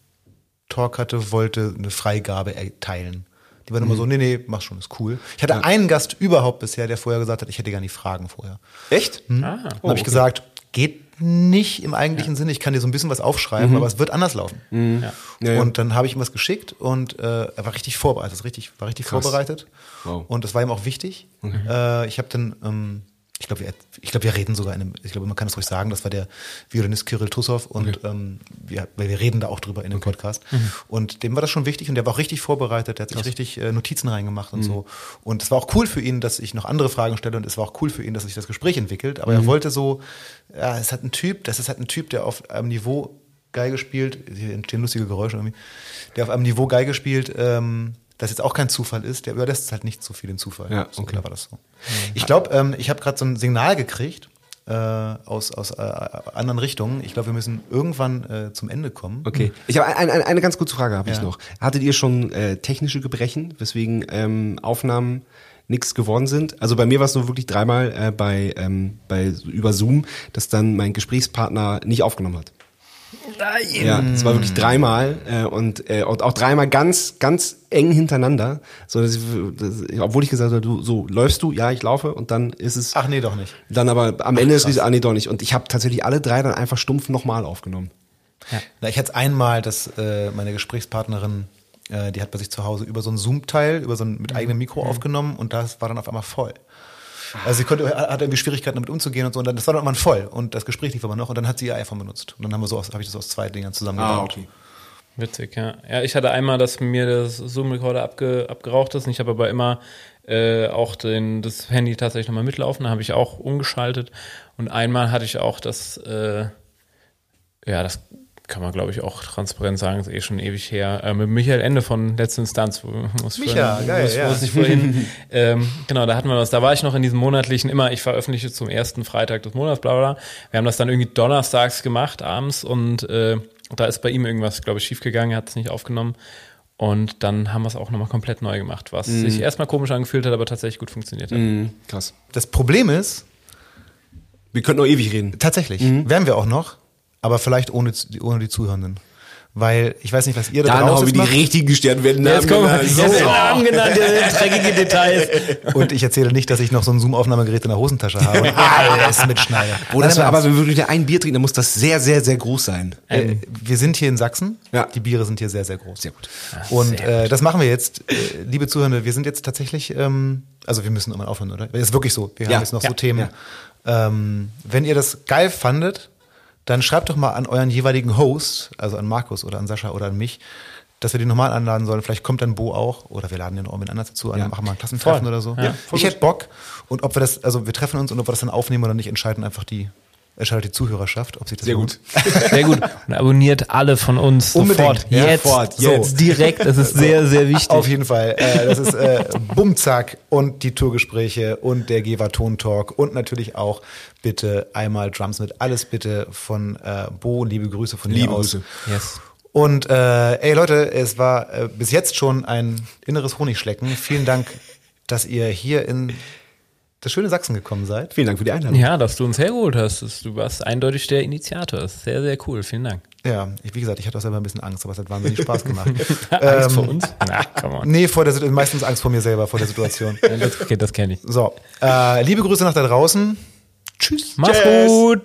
Talk hatte, wollte eine Freigabe erteilen. Die waren immer so, nee, nee, mach schon, ist cool. Ich hatte einen Gast überhaupt bisher, der vorher gesagt hat, ich hätte gar nicht Fragen vorher. Echt? Ah, Dann habe ich gesagt, geht nicht im eigentlichen Sinne, ich kann dir so ein bisschen was aufschreiben, aber es wird anders laufen. ja. Ja, ja. Und dann habe ich ihm was geschickt und äh, er war richtig vorbereitet, richtig, war richtig vorbereitet. Wow. Und das war ihm auch wichtig. Äh, ich habe dann, ähm, ich glaube, wir, ich glaub, wir reden sogar in einem, ich glaube, man kann es ruhig sagen, das war der Violinist Kirill Tussow und ähm, wir, weil wir reden da auch drüber in dem Podcast. Und dem war das schon wichtig und der war auch richtig vorbereitet, der hat sich richtig äh, Notizen reingemacht und so. Und es war auch cool für ihn, dass ich noch andere Fragen stelle und es war auch cool für ihn, dass sich das Gespräch entwickelt. Aber er wollte so, ja, es hat ein Typ, das ist halt ein Typ, der auf einem Niveau Geige spielt, hier entstehen lustige Geräusche irgendwie, der auf einem Niveau Geige spielt, ähm, das jetzt auch kein Zufall ist, der überlässt es halt nicht so viel den Zufall. Ja, so okay. klar war das so. Ich glaube, ähm, ich habe gerade so ein Signal gekriegt äh, aus, aus äh, anderen Richtungen. Ich glaube, wir müssen irgendwann äh, zum Ende kommen. Okay. Ich habe ein, ein, eine ganz kurze Frage habe ich Ja. noch. Hattet ihr schon äh, technische Gebrechen, weswegen ähm, Aufnahmen nichts geworden sind? Also bei mir war es nur wirklich dreimal äh, bei, ähm, bei über Zoom, dass dann mein Gesprächspartner nicht aufgenommen hat. Ja, es war wirklich dreimal äh, und, äh, und auch dreimal ganz, ganz eng hintereinander. So, dass ich, dass, obwohl ich gesagt habe, du, so läufst du, ja, ich laufe und dann ist es. Ach nee, doch nicht. Dann aber am Ende ist es, ah nee, doch nicht. Und ich habe tatsächlich alle drei dann einfach stumpf nochmal aufgenommen. Na, ich hatte einmal, dass äh, meine Gesprächspartnerin, äh, die hat bei sich zu Hause über so ein Zoom-Teil, über so ein mit eigenem Mikro aufgenommen und das war dann auf einmal voll. Also sie konnte, hat irgendwie Schwierigkeiten damit umzugehen und so. Und dann, das war dann irgendwann voll. Und das Gespräch lief aber noch. Und dann hat sie ihr iPhone benutzt. Und dann haben wir so, aus- habe ich das aus zwei Dingern zusammengebaut. Witzig, ja. Ja, ich hatte einmal, dass mir das Zoom-Recorder abge, abgeraucht ist. Und ich habe aber immer äh, auch den, das Handy tatsächlich nochmal mitlaufen, da habe ich auch umgeschaltet. Und einmal hatte ich auch das, äh, ja, das kann man glaube ich auch transparent sagen, ist eh schon ewig her, äh, mit Michael Ende von Letzte Instanz. Muss Micha, vorhin, geil, muss, ja. muss ich vorhin, ähm, genau, da hatten wir was, da war ich noch in diesem monatlichen, immer, ich veröffentliche zum ersten Freitag des Monats, bla bla. bla. Wir haben das dann irgendwie donnerstags gemacht, abends und äh, da ist bei ihm irgendwas, glaube ich, schiefgegangen, er hat es nicht aufgenommen. Und dann haben wir es auch nochmal komplett neu gemacht, was sich erstmal komisch angefühlt hat, aber tatsächlich gut funktioniert hat. Mhm, krass. Das Problem ist, Wir könnten noch ewig reden. tatsächlich, werden wir auch noch, aber vielleicht ohne, ohne die Zuhörenden. Weil ich weiß nicht, was ihr da Dann haben draußen wir die macht. richtigen gestellt werden. Jetzt kommen wir, so. jetzt Namen genannt, dreckige Details. Und ich erzähle nicht, dass ich noch so ein Zoom-Aufnahmegerät in der Hosentasche habe und alles mitschneide. Oh, war, nein, aber wenn wir wieder ein Bier trinken, dann muss das sehr, sehr, sehr groß sein. Äh, wir sind hier in Sachsen. Ja. Die Biere sind hier sehr, sehr groß. Sehr gut. Und äh, das machen wir jetzt, äh, liebe Zuhörende. Wir sind jetzt tatsächlich, ähm, also wir müssen irgendwann aufhören, oder? Das ist wirklich so. Wir Ja. haben jetzt noch Ja. so Themen. Ähm, wenn ihr das geil fandet, dann schreibt doch mal an euren jeweiligen Host, also an Markus oder an Sascha oder an mich, dass wir den nochmal anladen sollen. Vielleicht kommt dann Bo auch oder wir laden den auch mit anders dazu an, Ja. machen mal ein Klassentreffen Voll. oder so. Ja, ich hätte Bock. Und ob wir das, also wir treffen uns und ob wir das dann aufnehmen oder nicht, entscheiden einfach die, entscheidet die Zuhörerschaft, ob sich das Sehr gut. Sehr gut. Und abonniert alle von uns Unbedingt. sofort. Ja, jetzt. sofort. So. Jetzt. Direkt. Das ist sehr, sehr wichtig. Auf jeden Fall. Äh, das ist äh, Bumzack und die Tourgespräche und der Gewa Ton Talk und natürlich auch bitte einmal Drums mit. Alles bitte von äh, Bo. Liebe Grüße von Liebe aus. Grüße. Yes. Und äh, ey Leute, es war äh, bis jetzt schon ein inneres Honigschlecken. Vielen Dank, dass ihr hier in das schöne Sachsen gekommen seid. Vielen Dank für die Einladung. Ja, dass du uns hergeholt hast. Du warst eindeutig der Initiator. Das ist sehr, sehr cool. Vielen Dank. Ja, ich, wie gesagt, ich hatte auch selber ein bisschen Angst, aber es hat wahnsinnig Spaß gemacht. Angst vor Ähm, uns? Na, come on. nee, vor der meistens Angst vor mir selber, vor der Situation. Das, okay, das kenne ich. So, äh, liebe Grüße nach da draußen. Tschüss. Mach's gut.